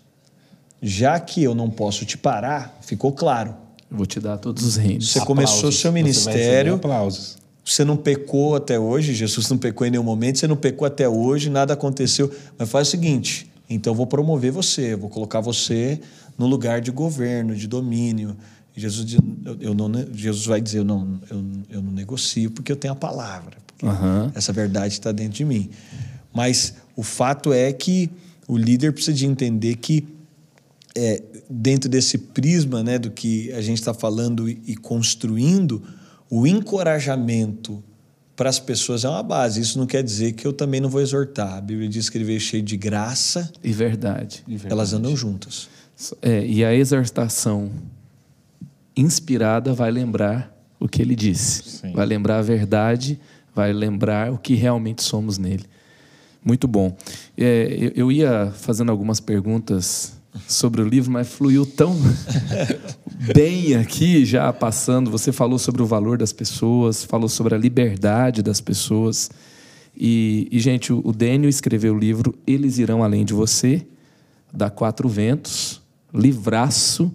já que eu não posso te parar, ficou claro. Vou te dar todos os reinos. Você aplausos. começou seu ministério. Você aplausos. Você não pecou até hoje, Jesus não pecou em nenhum momento, você não pecou até hoje, nada aconteceu. Mas faz o seguinte: então eu vou promover você, vou colocar você no lugar de governo, de domínio. Jesus, eu, não, Jesus vai dizer: eu não, eu, eu não negocio porque eu tenho a palavra. Uhum. Essa verdade está dentro de mim. Mas o fato é que o líder precisa de entender que é, dentro desse prisma né, do que a gente está falando e, e construindo, o encorajamento para as pessoas é uma base. Isso não quer dizer que eu também não vou exortar. A Bíblia diz que ele veio cheio de graça e verdade. E verdade. Elas andam juntas. É, e a exortação inspirada vai lembrar o que ele disse. Sim. Vai lembrar a verdade, vai lembrar o que realmente somos nele. Muito bom. É, eu ia fazendo algumas perguntas sobre o livro, mas fluiu tão [laughs] bem aqui, já passando. Você falou sobre o valor das pessoas, falou sobre a liberdade das pessoas. E, e gente, o Dênio escreveu o livro Eles Irão Além de Você, da Quatro Ventos, livraço.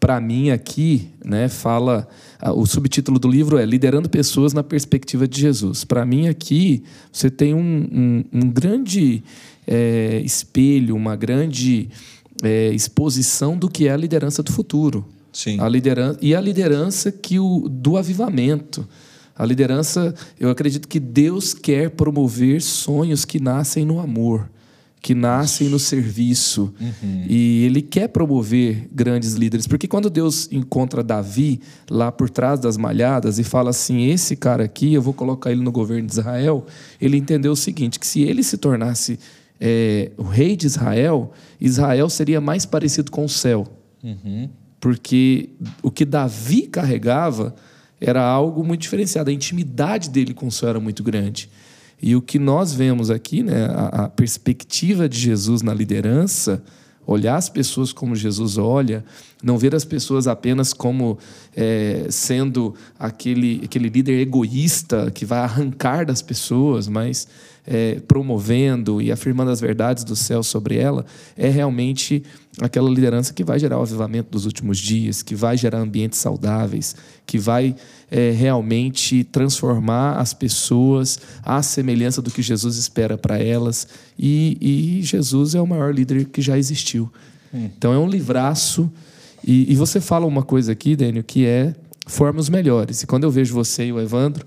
Para mim, aqui, né, fala. O subtítulo do livro é Liderando Pessoas na Perspectiva de Jesus. Para mim, aqui, você tem um, um, um grande é, espelho, uma grande é, exposição do que é a liderança do futuro. Sim. A liderança, e a liderança que o, do avivamento. A liderança, eu acredito que Deus quer promover sonhos que nascem no amor, que nascem no serviço. Uhum. E Ele quer promover grandes líderes. Porque quando Deus encontra Davi lá por trás das malhadas e fala assim: esse cara aqui, eu vou colocar ele no governo de Israel, ele entendeu o seguinte: que se ele se tornasse é, o rei de Israel, Israel seria mais parecido com o céu. Uhum. Porque o que Davi carregava era algo muito diferenciado. A intimidade dele com o céu era muito grande. E o que nós vemos aqui, né, a, a perspectiva de Jesus na liderança, olhar as pessoas como Jesus olha, não ver as pessoas apenas como é, sendo aquele, aquele líder egoísta que vai arrancar das pessoas, mas é, promovendo e afirmando as verdades do céu sobre ela, é realmente aquela liderança que vai gerar o avivamento dos últimos dias, que vai gerar ambientes saudáveis, que vai é, realmente transformar as pessoas à semelhança do que Jesus espera para elas. E, e, Jesus é o maior líder que já existiu. Hum. Então é um livraço. E, e você fala uma coisa aqui, Daniel, que é formas melhores. E quando eu vejo você e o Evandro,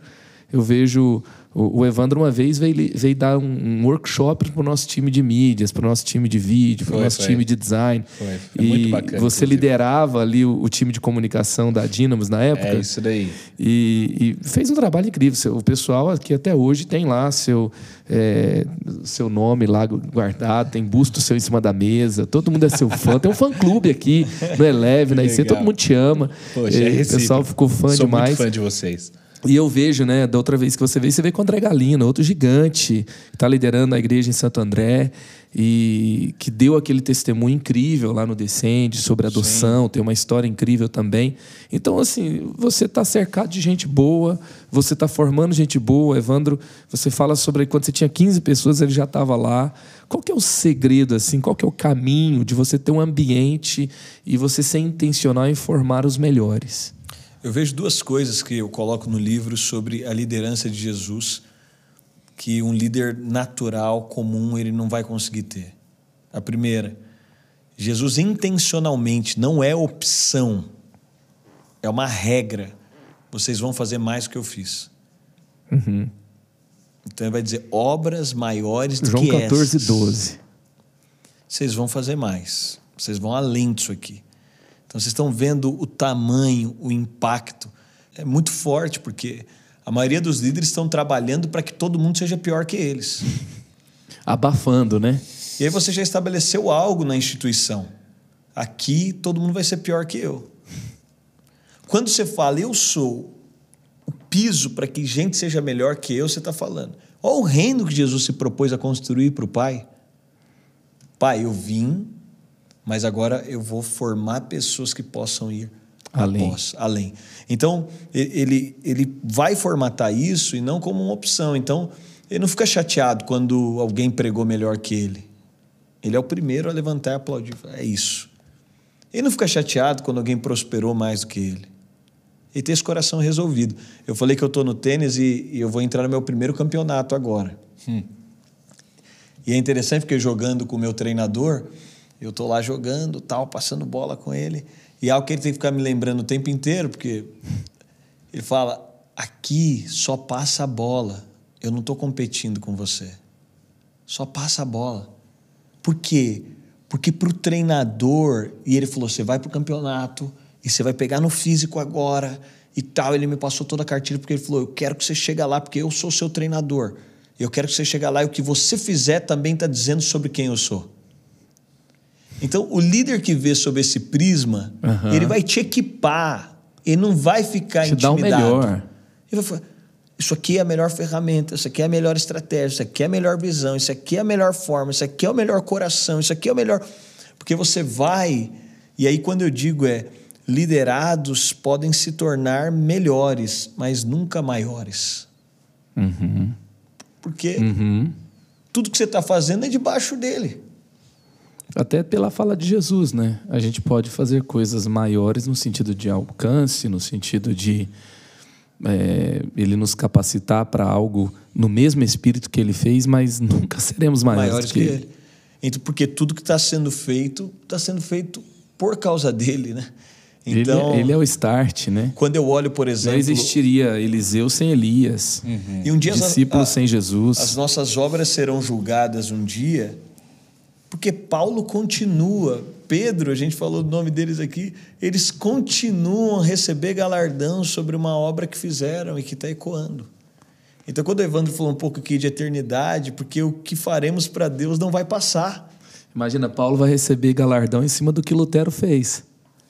eu vejo o, Evandro uma vez veio, veio dar um, um workshop para o nosso time de mídias, para o nosso time de vídeo, para o nosso foi. time de design. Foi, foi e muito bacana. Você inclusive. liderava ali o, o, time de comunicação da Dynamos na época. É isso daí. E, e fez um trabalho incrível. O pessoal aqui até hoje tem lá seu, é, seu nome lá guardado, tem busto seu em cima da mesa, todo mundo é seu fã. tem um fã-clube aqui no Eleve, na IC, todo mundo te ama. Poxa, é, o pessoal ficou fã Sou demais. Sou muito fã de vocês. E eu vejo, né, da outra vez que você veio, você veio com André Galina, outro gigante, que está liderando a igreja em Santo André e que deu aquele testemunho incrível lá no Descende sobre adoção, Sim. tem uma história incrível também. Então, assim, você está cercado de gente boa, você está formando gente boa. Evandro, você fala sobre quando você tinha 15 pessoas, ele já estava lá. Qual que é o segredo, assim? Qual que é o caminho de você ter um ambiente e você ser intencional em formar os melhores? Eu vejo duas coisas que eu coloco no livro sobre a liderança de Jesus que um líder natural, comum, ele não vai conseguir ter. A primeira, Jesus intencionalmente não é opção, é uma regra. Vocês vão fazer mais do que eu fiz. Uhum. Então ele vai dizer obras maiores do João que 14, essas. 12. Vocês vão fazer mais. Vocês vão além disso aqui. Então vocês estão vendo o tamanho, o impacto. É muito forte, porque a maioria dos líderes estão trabalhando para que todo mundo seja pior que eles. [laughs] Abafando, né? E aí você já estabeleceu algo na instituição. Aqui todo mundo vai ser pior que eu. Quando você fala, eu sou o piso para que gente seja melhor que eu, você está falando. Olha o reino que Jesus se propôs a construir para o Pai. Pai, eu vim mas agora eu vou formar pessoas que possam ir além. Após, além. Então, ele, ele vai formatar isso e não como uma opção. Então, ele não fica chateado quando alguém pregou melhor que ele. Ele é o primeiro a levantar e aplaudir. É isso. Ele não fica chateado quando alguém prosperou mais do que ele. Ele tem esse coração resolvido. Eu falei que eu estou no tênis e, e, eu vou entrar no meu primeiro campeonato agora. Hum. E é interessante porque jogando com o meu treinador, eu estou lá jogando, tal, passando bola com ele. E é algo que ele tem que ficar me lembrando o tempo inteiro, porque ele fala: aqui só passa a bola. Eu não estou competindo com você. Só passa a bola. Por quê? Porque para o treinador, e ele falou: você vai para o campeonato e você vai pegar no físico agora e tal. Ele me passou toda a cartilha porque ele falou: eu quero que você chegue lá, porque eu sou seu treinador. Eu quero que você chegue lá e o que você fizer também está dizendo sobre quem eu sou. Então, o líder que vê sob esse prisma, uhum. ele vai te equipar, ele não vai ficar te intimidado. Dá o melhor. Ele vai falar, isso aqui é a melhor ferramenta, isso aqui é a melhor estratégia, isso aqui é a melhor visão, isso aqui é a melhor forma, isso aqui é o melhor coração, isso aqui é o melhor. Porque você vai, e aí quando eu digo é, liderados podem se tornar melhores, mas nunca maiores. Uhum. Porque uhum. tudo que você está fazendo é debaixo dele. Até pela fala de Jesus, né? A gente pode fazer coisas maiores no sentido de alcance, no sentido de é, ele nos capacitar para algo no mesmo espírito que ele fez, mas [laughs] nunca seremos maiores, maiores que, que, ele. Então, porque tudo que está sendo feito está sendo feito por causa dele, né? Então, ele, ele, é o start, né? Quando eu olho, por exemplo. Não existiria Eliseu sem Elias. Uhum. E um dia discípulos sem Jesus. As nossas obras serão julgadas um dia porque Paulo continua, Pedro, a gente falou do nome deles aqui, eles continuam a receber galardão sobre uma obra que fizeram e que está ecoando. Então, quando o Evandro falou um pouco aqui de eternidade, porque o que faremos para Deus não vai passar. Imagina, Paulo vai receber galardão em cima do que Lutero fez.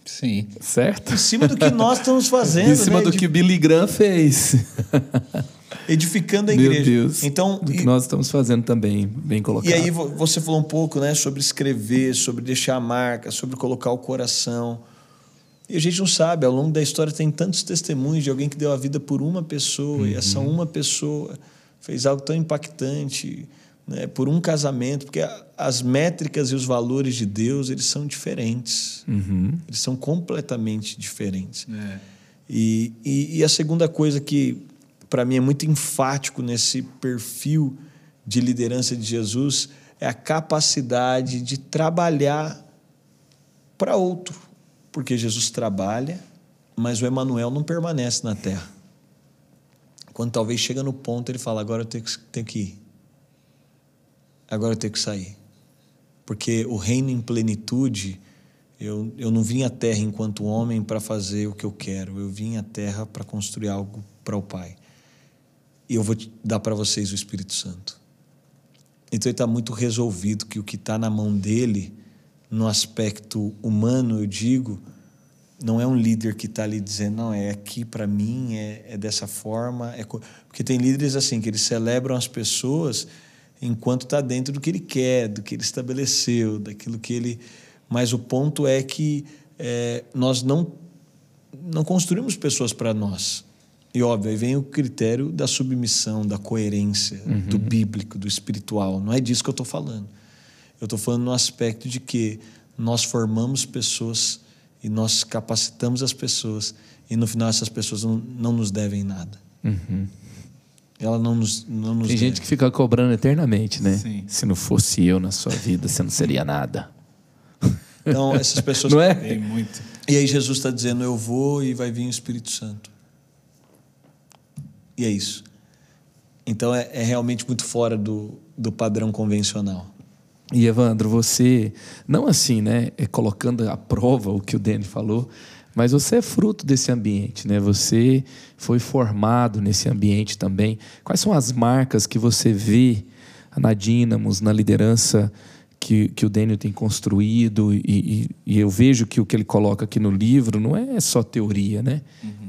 Sim. Certo? Em cima do que nós estamos [laughs] fazendo. em cima né? do de... que Billy Graham fez. [laughs] edificando a Meu igreja. Deus. Então, do que nós estamos fazendo também, bem colocado. E aí você falou um pouco, né, sobre escrever, sobre deixar a marca, sobre colocar o coração. E a gente não sabe, ao longo da história tem tantos testemunhos de alguém que deu a vida por uma pessoa uhum. e essa uma pessoa fez algo tão impactante né, por um casamento, porque as métricas e os valores de Deus eles são diferentes, Uhum. eles são completamente diferentes. É. E, e, e a segunda coisa que para mim é muito enfático nesse perfil de liderança de Jesus é a capacidade de trabalhar para outro, porque Jesus trabalha, mas o Emanuel não permanece na terra. Quando talvez chega no ponto ele fala agora eu tenho que, tenho que ir, agora eu tenho que sair, porque o reino em plenitude eu, eu não vim à terra enquanto homem para fazer o que eu quero. Eu vim à terra para construir algo para o Pai. E eu vou dar para vocês o Espírito Santo. Então ele está muito resolvido que o que está na mão dele, no aspecto humano, eu digo, não é um líder que está ali dizendo, não, é aqui para mim, é, é dessa forma. É co-". Porque tem líderes assim, que eles celebram as pessoas enquanto está dentro do que ele quer, do que ele estabeleceu, daquilo que ele. Mas o ponto é que é, nós não, não construímos pessoas para nós. E óbvio, aí vem o critério da submissão, da coerência, do bíblico, do espiritual. Não é disso que eu estou falando. Eu estou falando no aspecto de que nós formamos pessoas e nós capacitamos as pessoas e no final essas pessoas não, não nos devem nada. Ela não nos, não nos Tem deve. gente que fica cobrando eternamente, né? Sim. Se não fosse eu na sua vida, você não seria nada. Então, essas [laughs] pessoas. Não é? Tem muito. E aí Jesus está dizendo: Eu vou e vai vir o Espírito Santo. E é isso. Então é, é realmente muito fora do, do padrão convencional. E Evandro, você, não assim, né, é colocando à prova o que o Dani falou, mas você é fruto desse ambiente, né? Você foi formado nesse ambiente também. Quais são as marcas que você vê na Dínamos, na liderança que, que o Daniel tem construído? E, e- e eu vejo que o que ele coloca aqui no livro não é só teoria, né?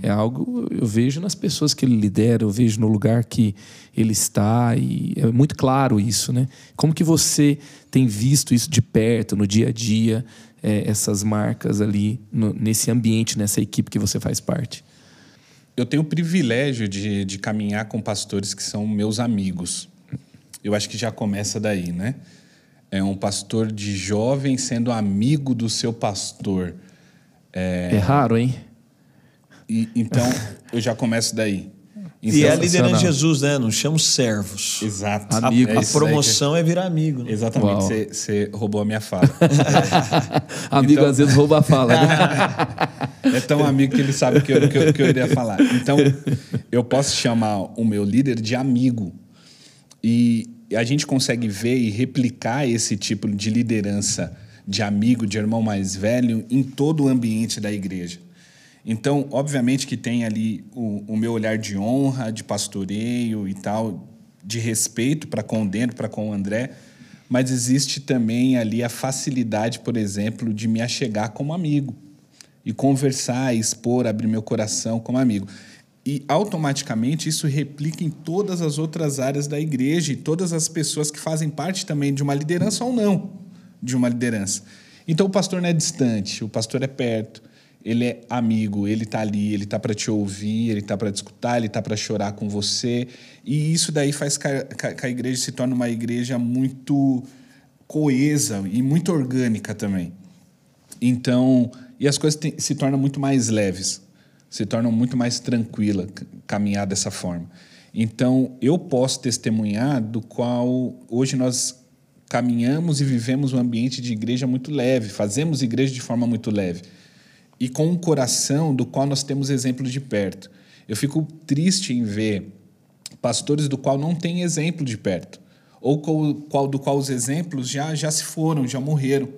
É algo eu vejo nas pessoas que ele lidera, eu vejo no lugar que ele está e é muito claro isso, né? Como que você tem visto isso de perto no dia a dia, eh, essas marcas ali no- nesse ambiente, nessa equipe que você faz parte? Eu tenho o privilégio de, de caminhar com pastores que são meus amigos. Eu acho que já começa daí, né? É um pastor de jovem sendo amigo do seu pastor. É, raro, hein? E, então, eu já começo daí. E é a Sensacional. liderança de Jesus, né? Não chama servos. Exato. A, Amigo. a É daí promoção é virar amigo. Né? Exatamente. Você, roubou a minha fala. [laughs] [laughs] Amigo Então- às vezes rouba a fala, né? [laughs] É tão amigo que ele sabe o que eu, que eu, que eu iria falar. Então, eu posso chamar o meu líder de amigo. E a gente consegue ver e replicar esse tipo de liderança de amigo, de irmão mais velho, em todo o ambiente da igreja. Então, obviamente que tem ali o, o meu olhar de honra, de pastoreio e tal, de respeito para com o Dentro, para com o André, mas existe também ali a facilidade, por exemplo, de me achegar como amigo e conversar, expor, abrir meu coração como amigo. E automaticamente isso replica em todas as outras áreas da igreja e todas as pessoas que fazem parte também de uma liderança ou não de uma liderança. Então o pastor não é distante, o pastor é perto, ele é amigo, ele está ali, ele está para te ouvir, ele está para te escutar, ele está para chorar com você. E isso daí faz que a, que a igreja se torne uma igreja muito coesa e muito orgânica também. Então, e as coisas se tornam muito mais leves, se tornam muito mais tranquila caminhar dessa forma. Então, eu posso testemunhar do qual hoje nós caminhamos e vivemos um ambiente de igreja muito leve, fazemos igreja de forma muito leve e com um coração do qual nós temos exemplo de perto. Eu fico triste em ver pastores do qual não tem exemplo de perto, ou qual, do qual os exemplos já, já se foram, já morreram.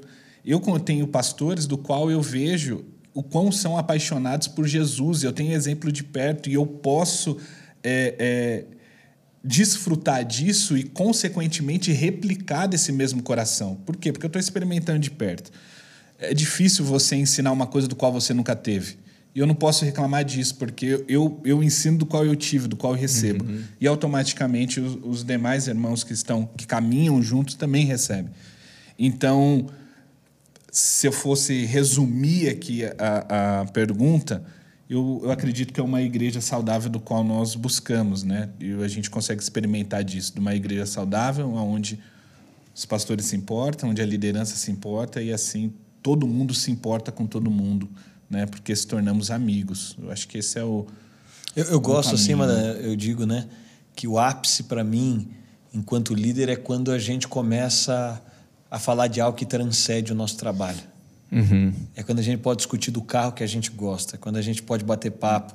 Eu tenho pastores do qual eu vejo o quão são apaixonados por Jesus, eu tenho exemplo de perto e eu posso é, é, desfrutar disso e, consequentemente, replicar desse mesmo coração. Por quê? Porque eu estou experimentando de perto. É difícil você ensinar uma coisa do qual você nunca teve. E eu não posso reclamar disso, porque eu, eu ensino do qual eu tive, do qual eu recebo. E automaticamente os, os demais irmãos que estão, que caminham juntos também recebem. Então, se eu fosse resumir aqui a, a pergunta, eu, eu acredito que é uma igreja saudável do qual nós buscamos, né? E a gente consegue experimentar disso, de uma igreja saudável, onde os pastores se importam, onde a liderança se importa e assim todo mundo se importa com todo mundo, né? Porque se tornamos amigos. Eu acho que esse é o. Eu, eu gosto assim, mas eu digo, né, que o ápice para mim, enquanto líder, é quando a gente começa a falar de algo que transcende o nosso trabalho. Uhum. É quando a gente pode discutir do carro que a gente gosta, quando a gente pode bater papo.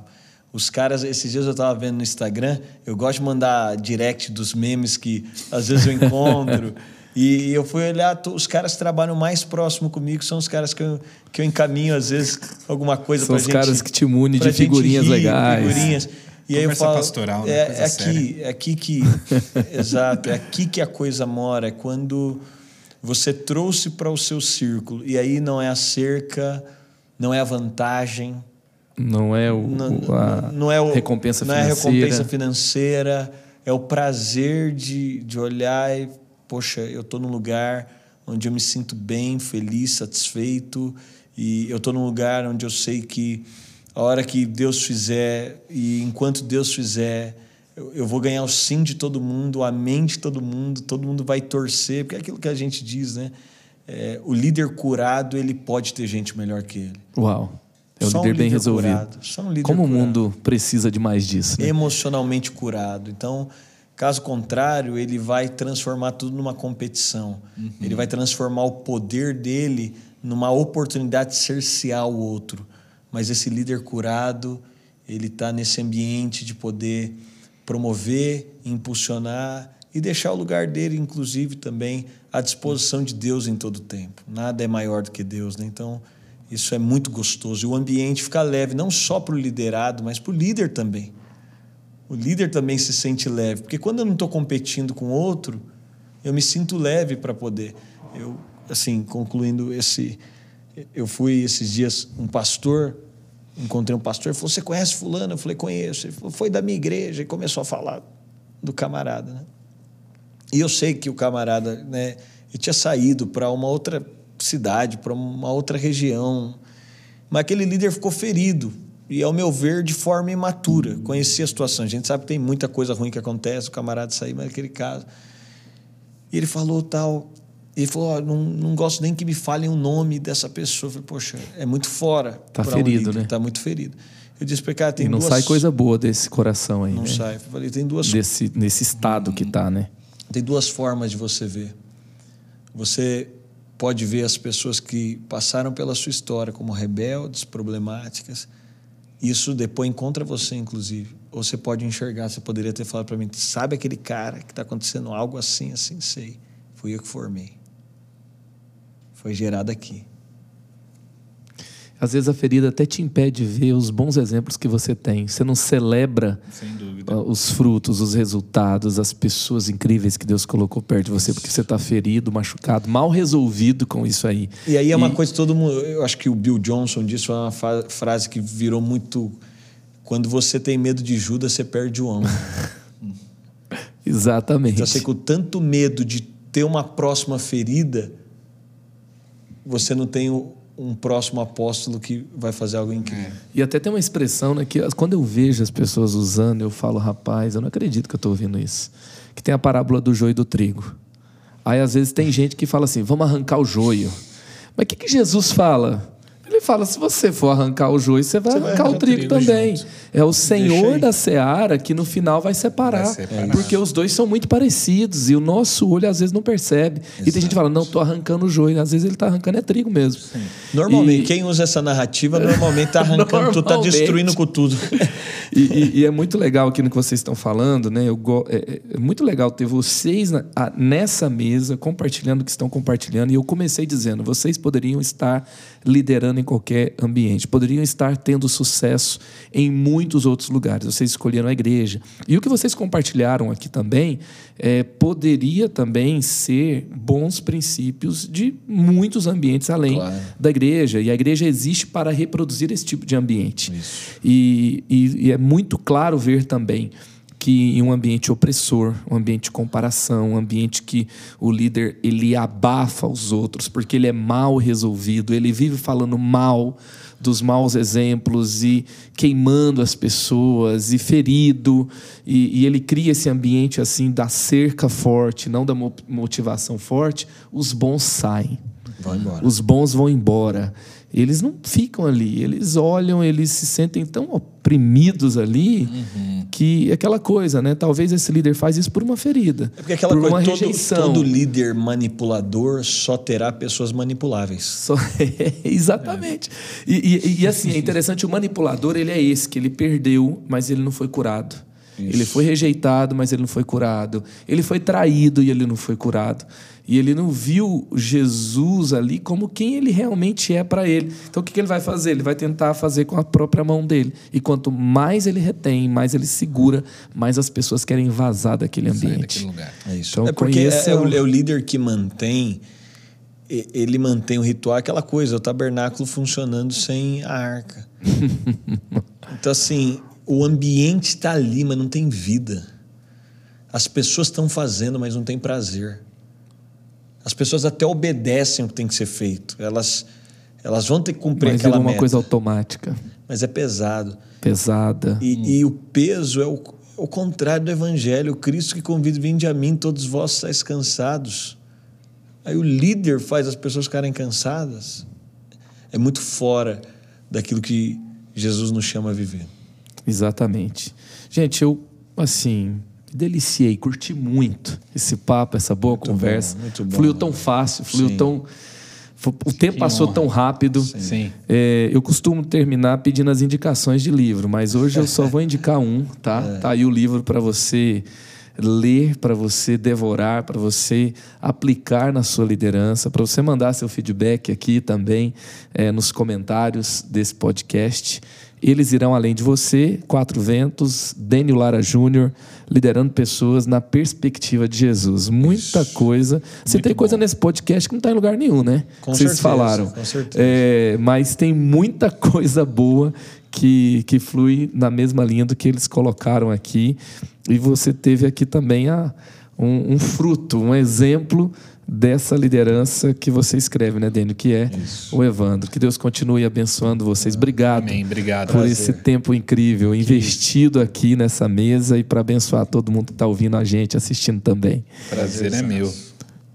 Os caras, esses dias eu estava vendo no Instagram, eu gosto de mandar direct dos memes que às vezes eu encontro. [laughs] e eu fui olhar, os caras que trabalham mais próximo comigo são os caras que eu, que eu encaminho, às vezes, alguma coisa para gente. São os caras que te munem de figurinhas rir, legais. Figurinhas. E aí eu falo, pastoral, né? é, é aqui, é aqui que, [laughs] exato, é aqui que a coisa mora, é quando você trouxe para o seu círculo. E aí não é a cerca, não é a vantagem. Não é o, não, a não é o, recompensa não financeira. Não é a recompensa financeira. É o prazer de, de olhar e, poxa, eu estou num lugar onde eu me sinto bem, feliz, satisfeito. E eu estou num lugar onde eu sei que a hora que Deus fizer e enquanto Deus fizer eu, vou ganhar o sim de todo mundo, o amém de todo mundo, todo mundo vai torcer, porque é aquilo que a gente diz, né? É, o líder curado, ele pode ter gente melhor que ele. Uau. É um, líder, um líder bem resolvido. Curado, só um líder Como curado. o mundo precisa de mais disso. Né? Emocionalmente curado. Então, caso contrário, ele vai transformar tudo numa competição. Uhum. Ele vai transformar o poder dele numa oportunidade de cercear o outro. Mas esse líder curado, ele está nesse ambiente de poder promover, impulsionar e deixar o lugar dele, inclusive, também à disposição de Deus em todo o tempo. Nada é maior do que Deus, né? Então, isso é muito gostoso. E o ambiente fica leve, não só para o liderado, mas para o líder também. O líder também se sente leve, porque quando eu não estou competindo com outro, eu me sinto leve para poder. Eu, assim, concluindo esse. Eu fui esses dias um pastor encontrei um pastor, falou: Você conhece Fulano? Eu falei: Conheço. Ele falou: Foi da minha igreja. E começou a falar do camarada. Né? E eu sei que o camarada né, ele tinha saído para uma outra cidade, para uma outra região. Mas aquele líder ficou ferido. E, ao meu ver, de forma imatura. Conhecia a situação. A gente sabe que tem muita coisa ruim que acontece, o camarada saiu, mas naquele caso. E ele falou tal. Ele falou: oh, não, não gosto nem que me falem o nome dessa pessoa. Eu falei, poxa, é muito fora. Está ferido, um né? Está muito ferido. Eu disse para cara, tem e não duas... sai coisa boa desse coração aí. Não né? sai. Eu falei, tem duas. Desse, nesse estado que está, né? Tem duas formas de você ver. Você pode ver as pessoas que passaram pela sua história como rebeldes, problemáticas. Isso depois contra você, inclusive. Ou você pode enxergar, você poderia ter falado para mim, sabe aquele cara que está acontecendo algo assim, assim, sei. Fui eu que formei foi gerada aqui. Às vezes a ferida até te impede de ver os bons exemplos que você tem. Você não celebra os frutos, os resultados, as pessoas incríveis que Deus colocou perto de você, porque você está ferido, machucado, mal resolvido com isso aí. E aí é uma e... coisa que todo mundo. Eu acho que o Bill Johnson disse uma frase que virou muito. Quando você tem medo de Judas, você perde o amo. [laughs] Exatamente. Então, você com tanto medo de ter uma próxima ferida você não tem um próximo apóstolo que vai fazer algo incrível. É. E até tem uma expressão, né, que quando eu vejo as pessoas usando, eu falo, rapaz, eu não acredito que eu estou ouvindo isso. Que tem a parábola do joio e do trigo. Aí às vezes tem gente que fala assim, vamos arrancar o joio. Mas o que, que Jesus fala? Fala: se você for arrancar o joio, você vai você arrancar vai o trigo, trigo também. Junto. É o Senhor da seara que no final vai separar, vai separar. Porque os dois são muito parecidos e o nosso olho às vezes não percebe. Exato. E tem gente que fala: não, estou arrancando o joio. Às vezes ele está arrancando é trigo mesmo. Sim. Normalmente, e... quem usa essa narrativa normalmente está arrancando tudo, está [laughs] destruindo com tudo. [laughs] e, e, e, é muito legal aquilo que vocês estão falando, né? Eu, é, é, muito legal ter vocês na, a, nessa mesa compartilhando o que estão compartilhando. E eu comecei dizendo: vocês poderiam estar liderando em qualquer ambiente. Poderiam estar tendo sucesso em muitos outros lugares. Vocês escolheram a igreja. E o que vocês compartilharam aqui também é, poderia também ser bons princípios de muitos ambientes além claro. da igreja. E a igreja existe para reproduzir esse tipo de ambiente. E, e, e é muito claro ver também que em um ambiente opressor, um ambiente de comparação, um ambiente que o líder ele abafa os outros porque ele é mal resolvido, ele vive falando mal dos maus exemplos e queimando as pessoas e ferido. E, e ele cria esse ambiente assim da cerca forte, não da motivação forte, os bons saem. Os bons vão embora eles não ficam ali, eles olham, eles se sentem tão oprimidos ali uhum. que é aquela coisa, né? Talvez esse líder faz isso por uma ferida, é porque aquela por coisa, uma todo, rejeição. Todo líder manipulador só terá pessoas manipuláveis. Só, [laughs] exatamente. É. E, e, e, assim, é interessante, o manipulador ele é esse, que ele perdeu, mas ele não foi curado. Isso. Ele foi rejeitado, mas ele não foi curado. Ele foi traído e ele não foi curado. E ele não viu Jesus ali como quem ele realmente é para ele. Então o que, ele vai fazer? Ele vai tentar fazer com a própria mão dele. E quanto mais ele retém, mais ele segura, mais as pessoas querem vazar daquele ambiente. lugar. É isso. Então, é porque é, é, o, é o líder que mantém ele mantém o ritual, aquela coisa, o tabernáculo funcionando sem a arca. [laughs] então, assim, o ambiente está ali, mas não tem vida. As pessoas estão fazendo, mas não tem prazer. As pessoas até obedecem o que tem que ser feito. Elas, elas vão ter que cumprir Mas aquela uma meta. coisa automática. Mas é pesado. Pesada. E, hum. e o peso é o, o contrário do evangelho. O Cristo que convida, vinde a mim, todos vós estáis cansados. Aí o líder faz as pessoas ficarem cansadas. É muito fora daquilo que Jesus nos chama a viver. Exatamente. Gente, eu, assim, deliciei, curti muito esse papo, essa boa muito conversa. Bom, muito bom, fluiu tão fácil, fluiu Sim. tão. O tempo que passou honra. tão rápido. Sim. É, eu costumo terminar pedindo as indicações de livro, mas hoje eu só vou indicar um, tá? [laughs] É. Tá aí o livro para você ler, para você devorar, para você aplicar na sua liderança, para você mandar seu feedback aqui também é, nos comentários desse podcast. Eles irão além de você, Quatro Ventos, Dênio Lara Júnior, liderando pessoas na perspectiva de Jesus. Muita Isso. coisa. Você tem coisa nesse podcast que não está em lugar nenhum, né? Com Vocês certeza, falaram. Com certeza. É, mas tem muita [laughs] coisa boa que, que flui na mesma linha do que eles colocaram aqui. E você teve aqui também a, um, um fruto, um exemplo dessa liderança que você escreve, né, Dênio? Que é Isso. o Evandro. Que Deus continue abençoando vocês. Obrigado, Amém. Obrigado por Prazer. esse tempo incrível que investido aqui nessa mesa e para abençoar todo mundo que está ouvindo a gente, assistindo também. Prazer é meu.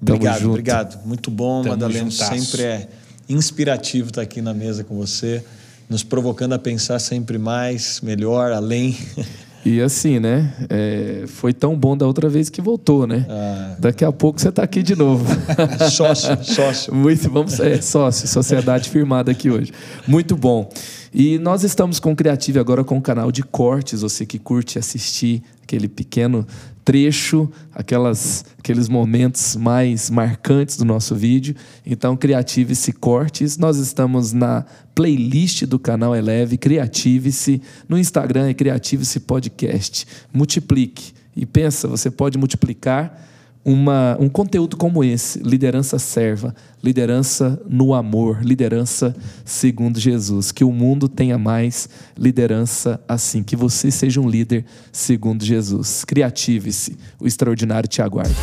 obrigado, obrigado. Muito bom, Tamo Madalena. Juntasso. Sempre é inspirativo estar aqui na mesa com você, nos provocando a pensar sempre mais, melhor, além. [laughs] E assim, né? É, foi tão bom da outra vez que voltou, né? Ah. Daqui a pouco você está aqui de novo. [laughs] sócio, sócio. Muito, vamos, é, sócio, sociedade firmada aqui hoje. Muito bom. E nós estamos com o Criative agora com o canal de cortes, você que curte assistir aquele pequeno trecho, aquelas, aqueles momentos mais marcantes do nosso vídeo. Então, Criative-se Cortes. Nós estamos na playlist do canal Eleve, Criative-se. No Instagram é Criative-se Podcast. Multiplique. E pensa, você pode multiplicar uma, um conteúdo como esse, liderança serva, liderança no amor, liderança segundo Jesus. Que o mundo tenha mais liderança assim, que você seja um líder segundo Jesus. Criative-se, o extraordinário te aguarda.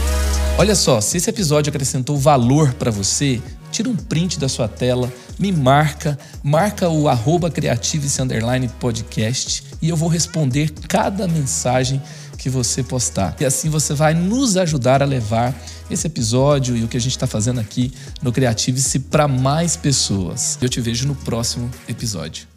Olha só, se esse episódio acrescentou valor para você, tira um print da sua tela, me marca, marca o arroba podcast e eu vou responder cada mensagem que você postar. E assim você vai nos ajudar a levar esse episódio e o que a gente está fazendo aqui no Creative-se para mais pessoas. Eu te vejo no próximo episódio.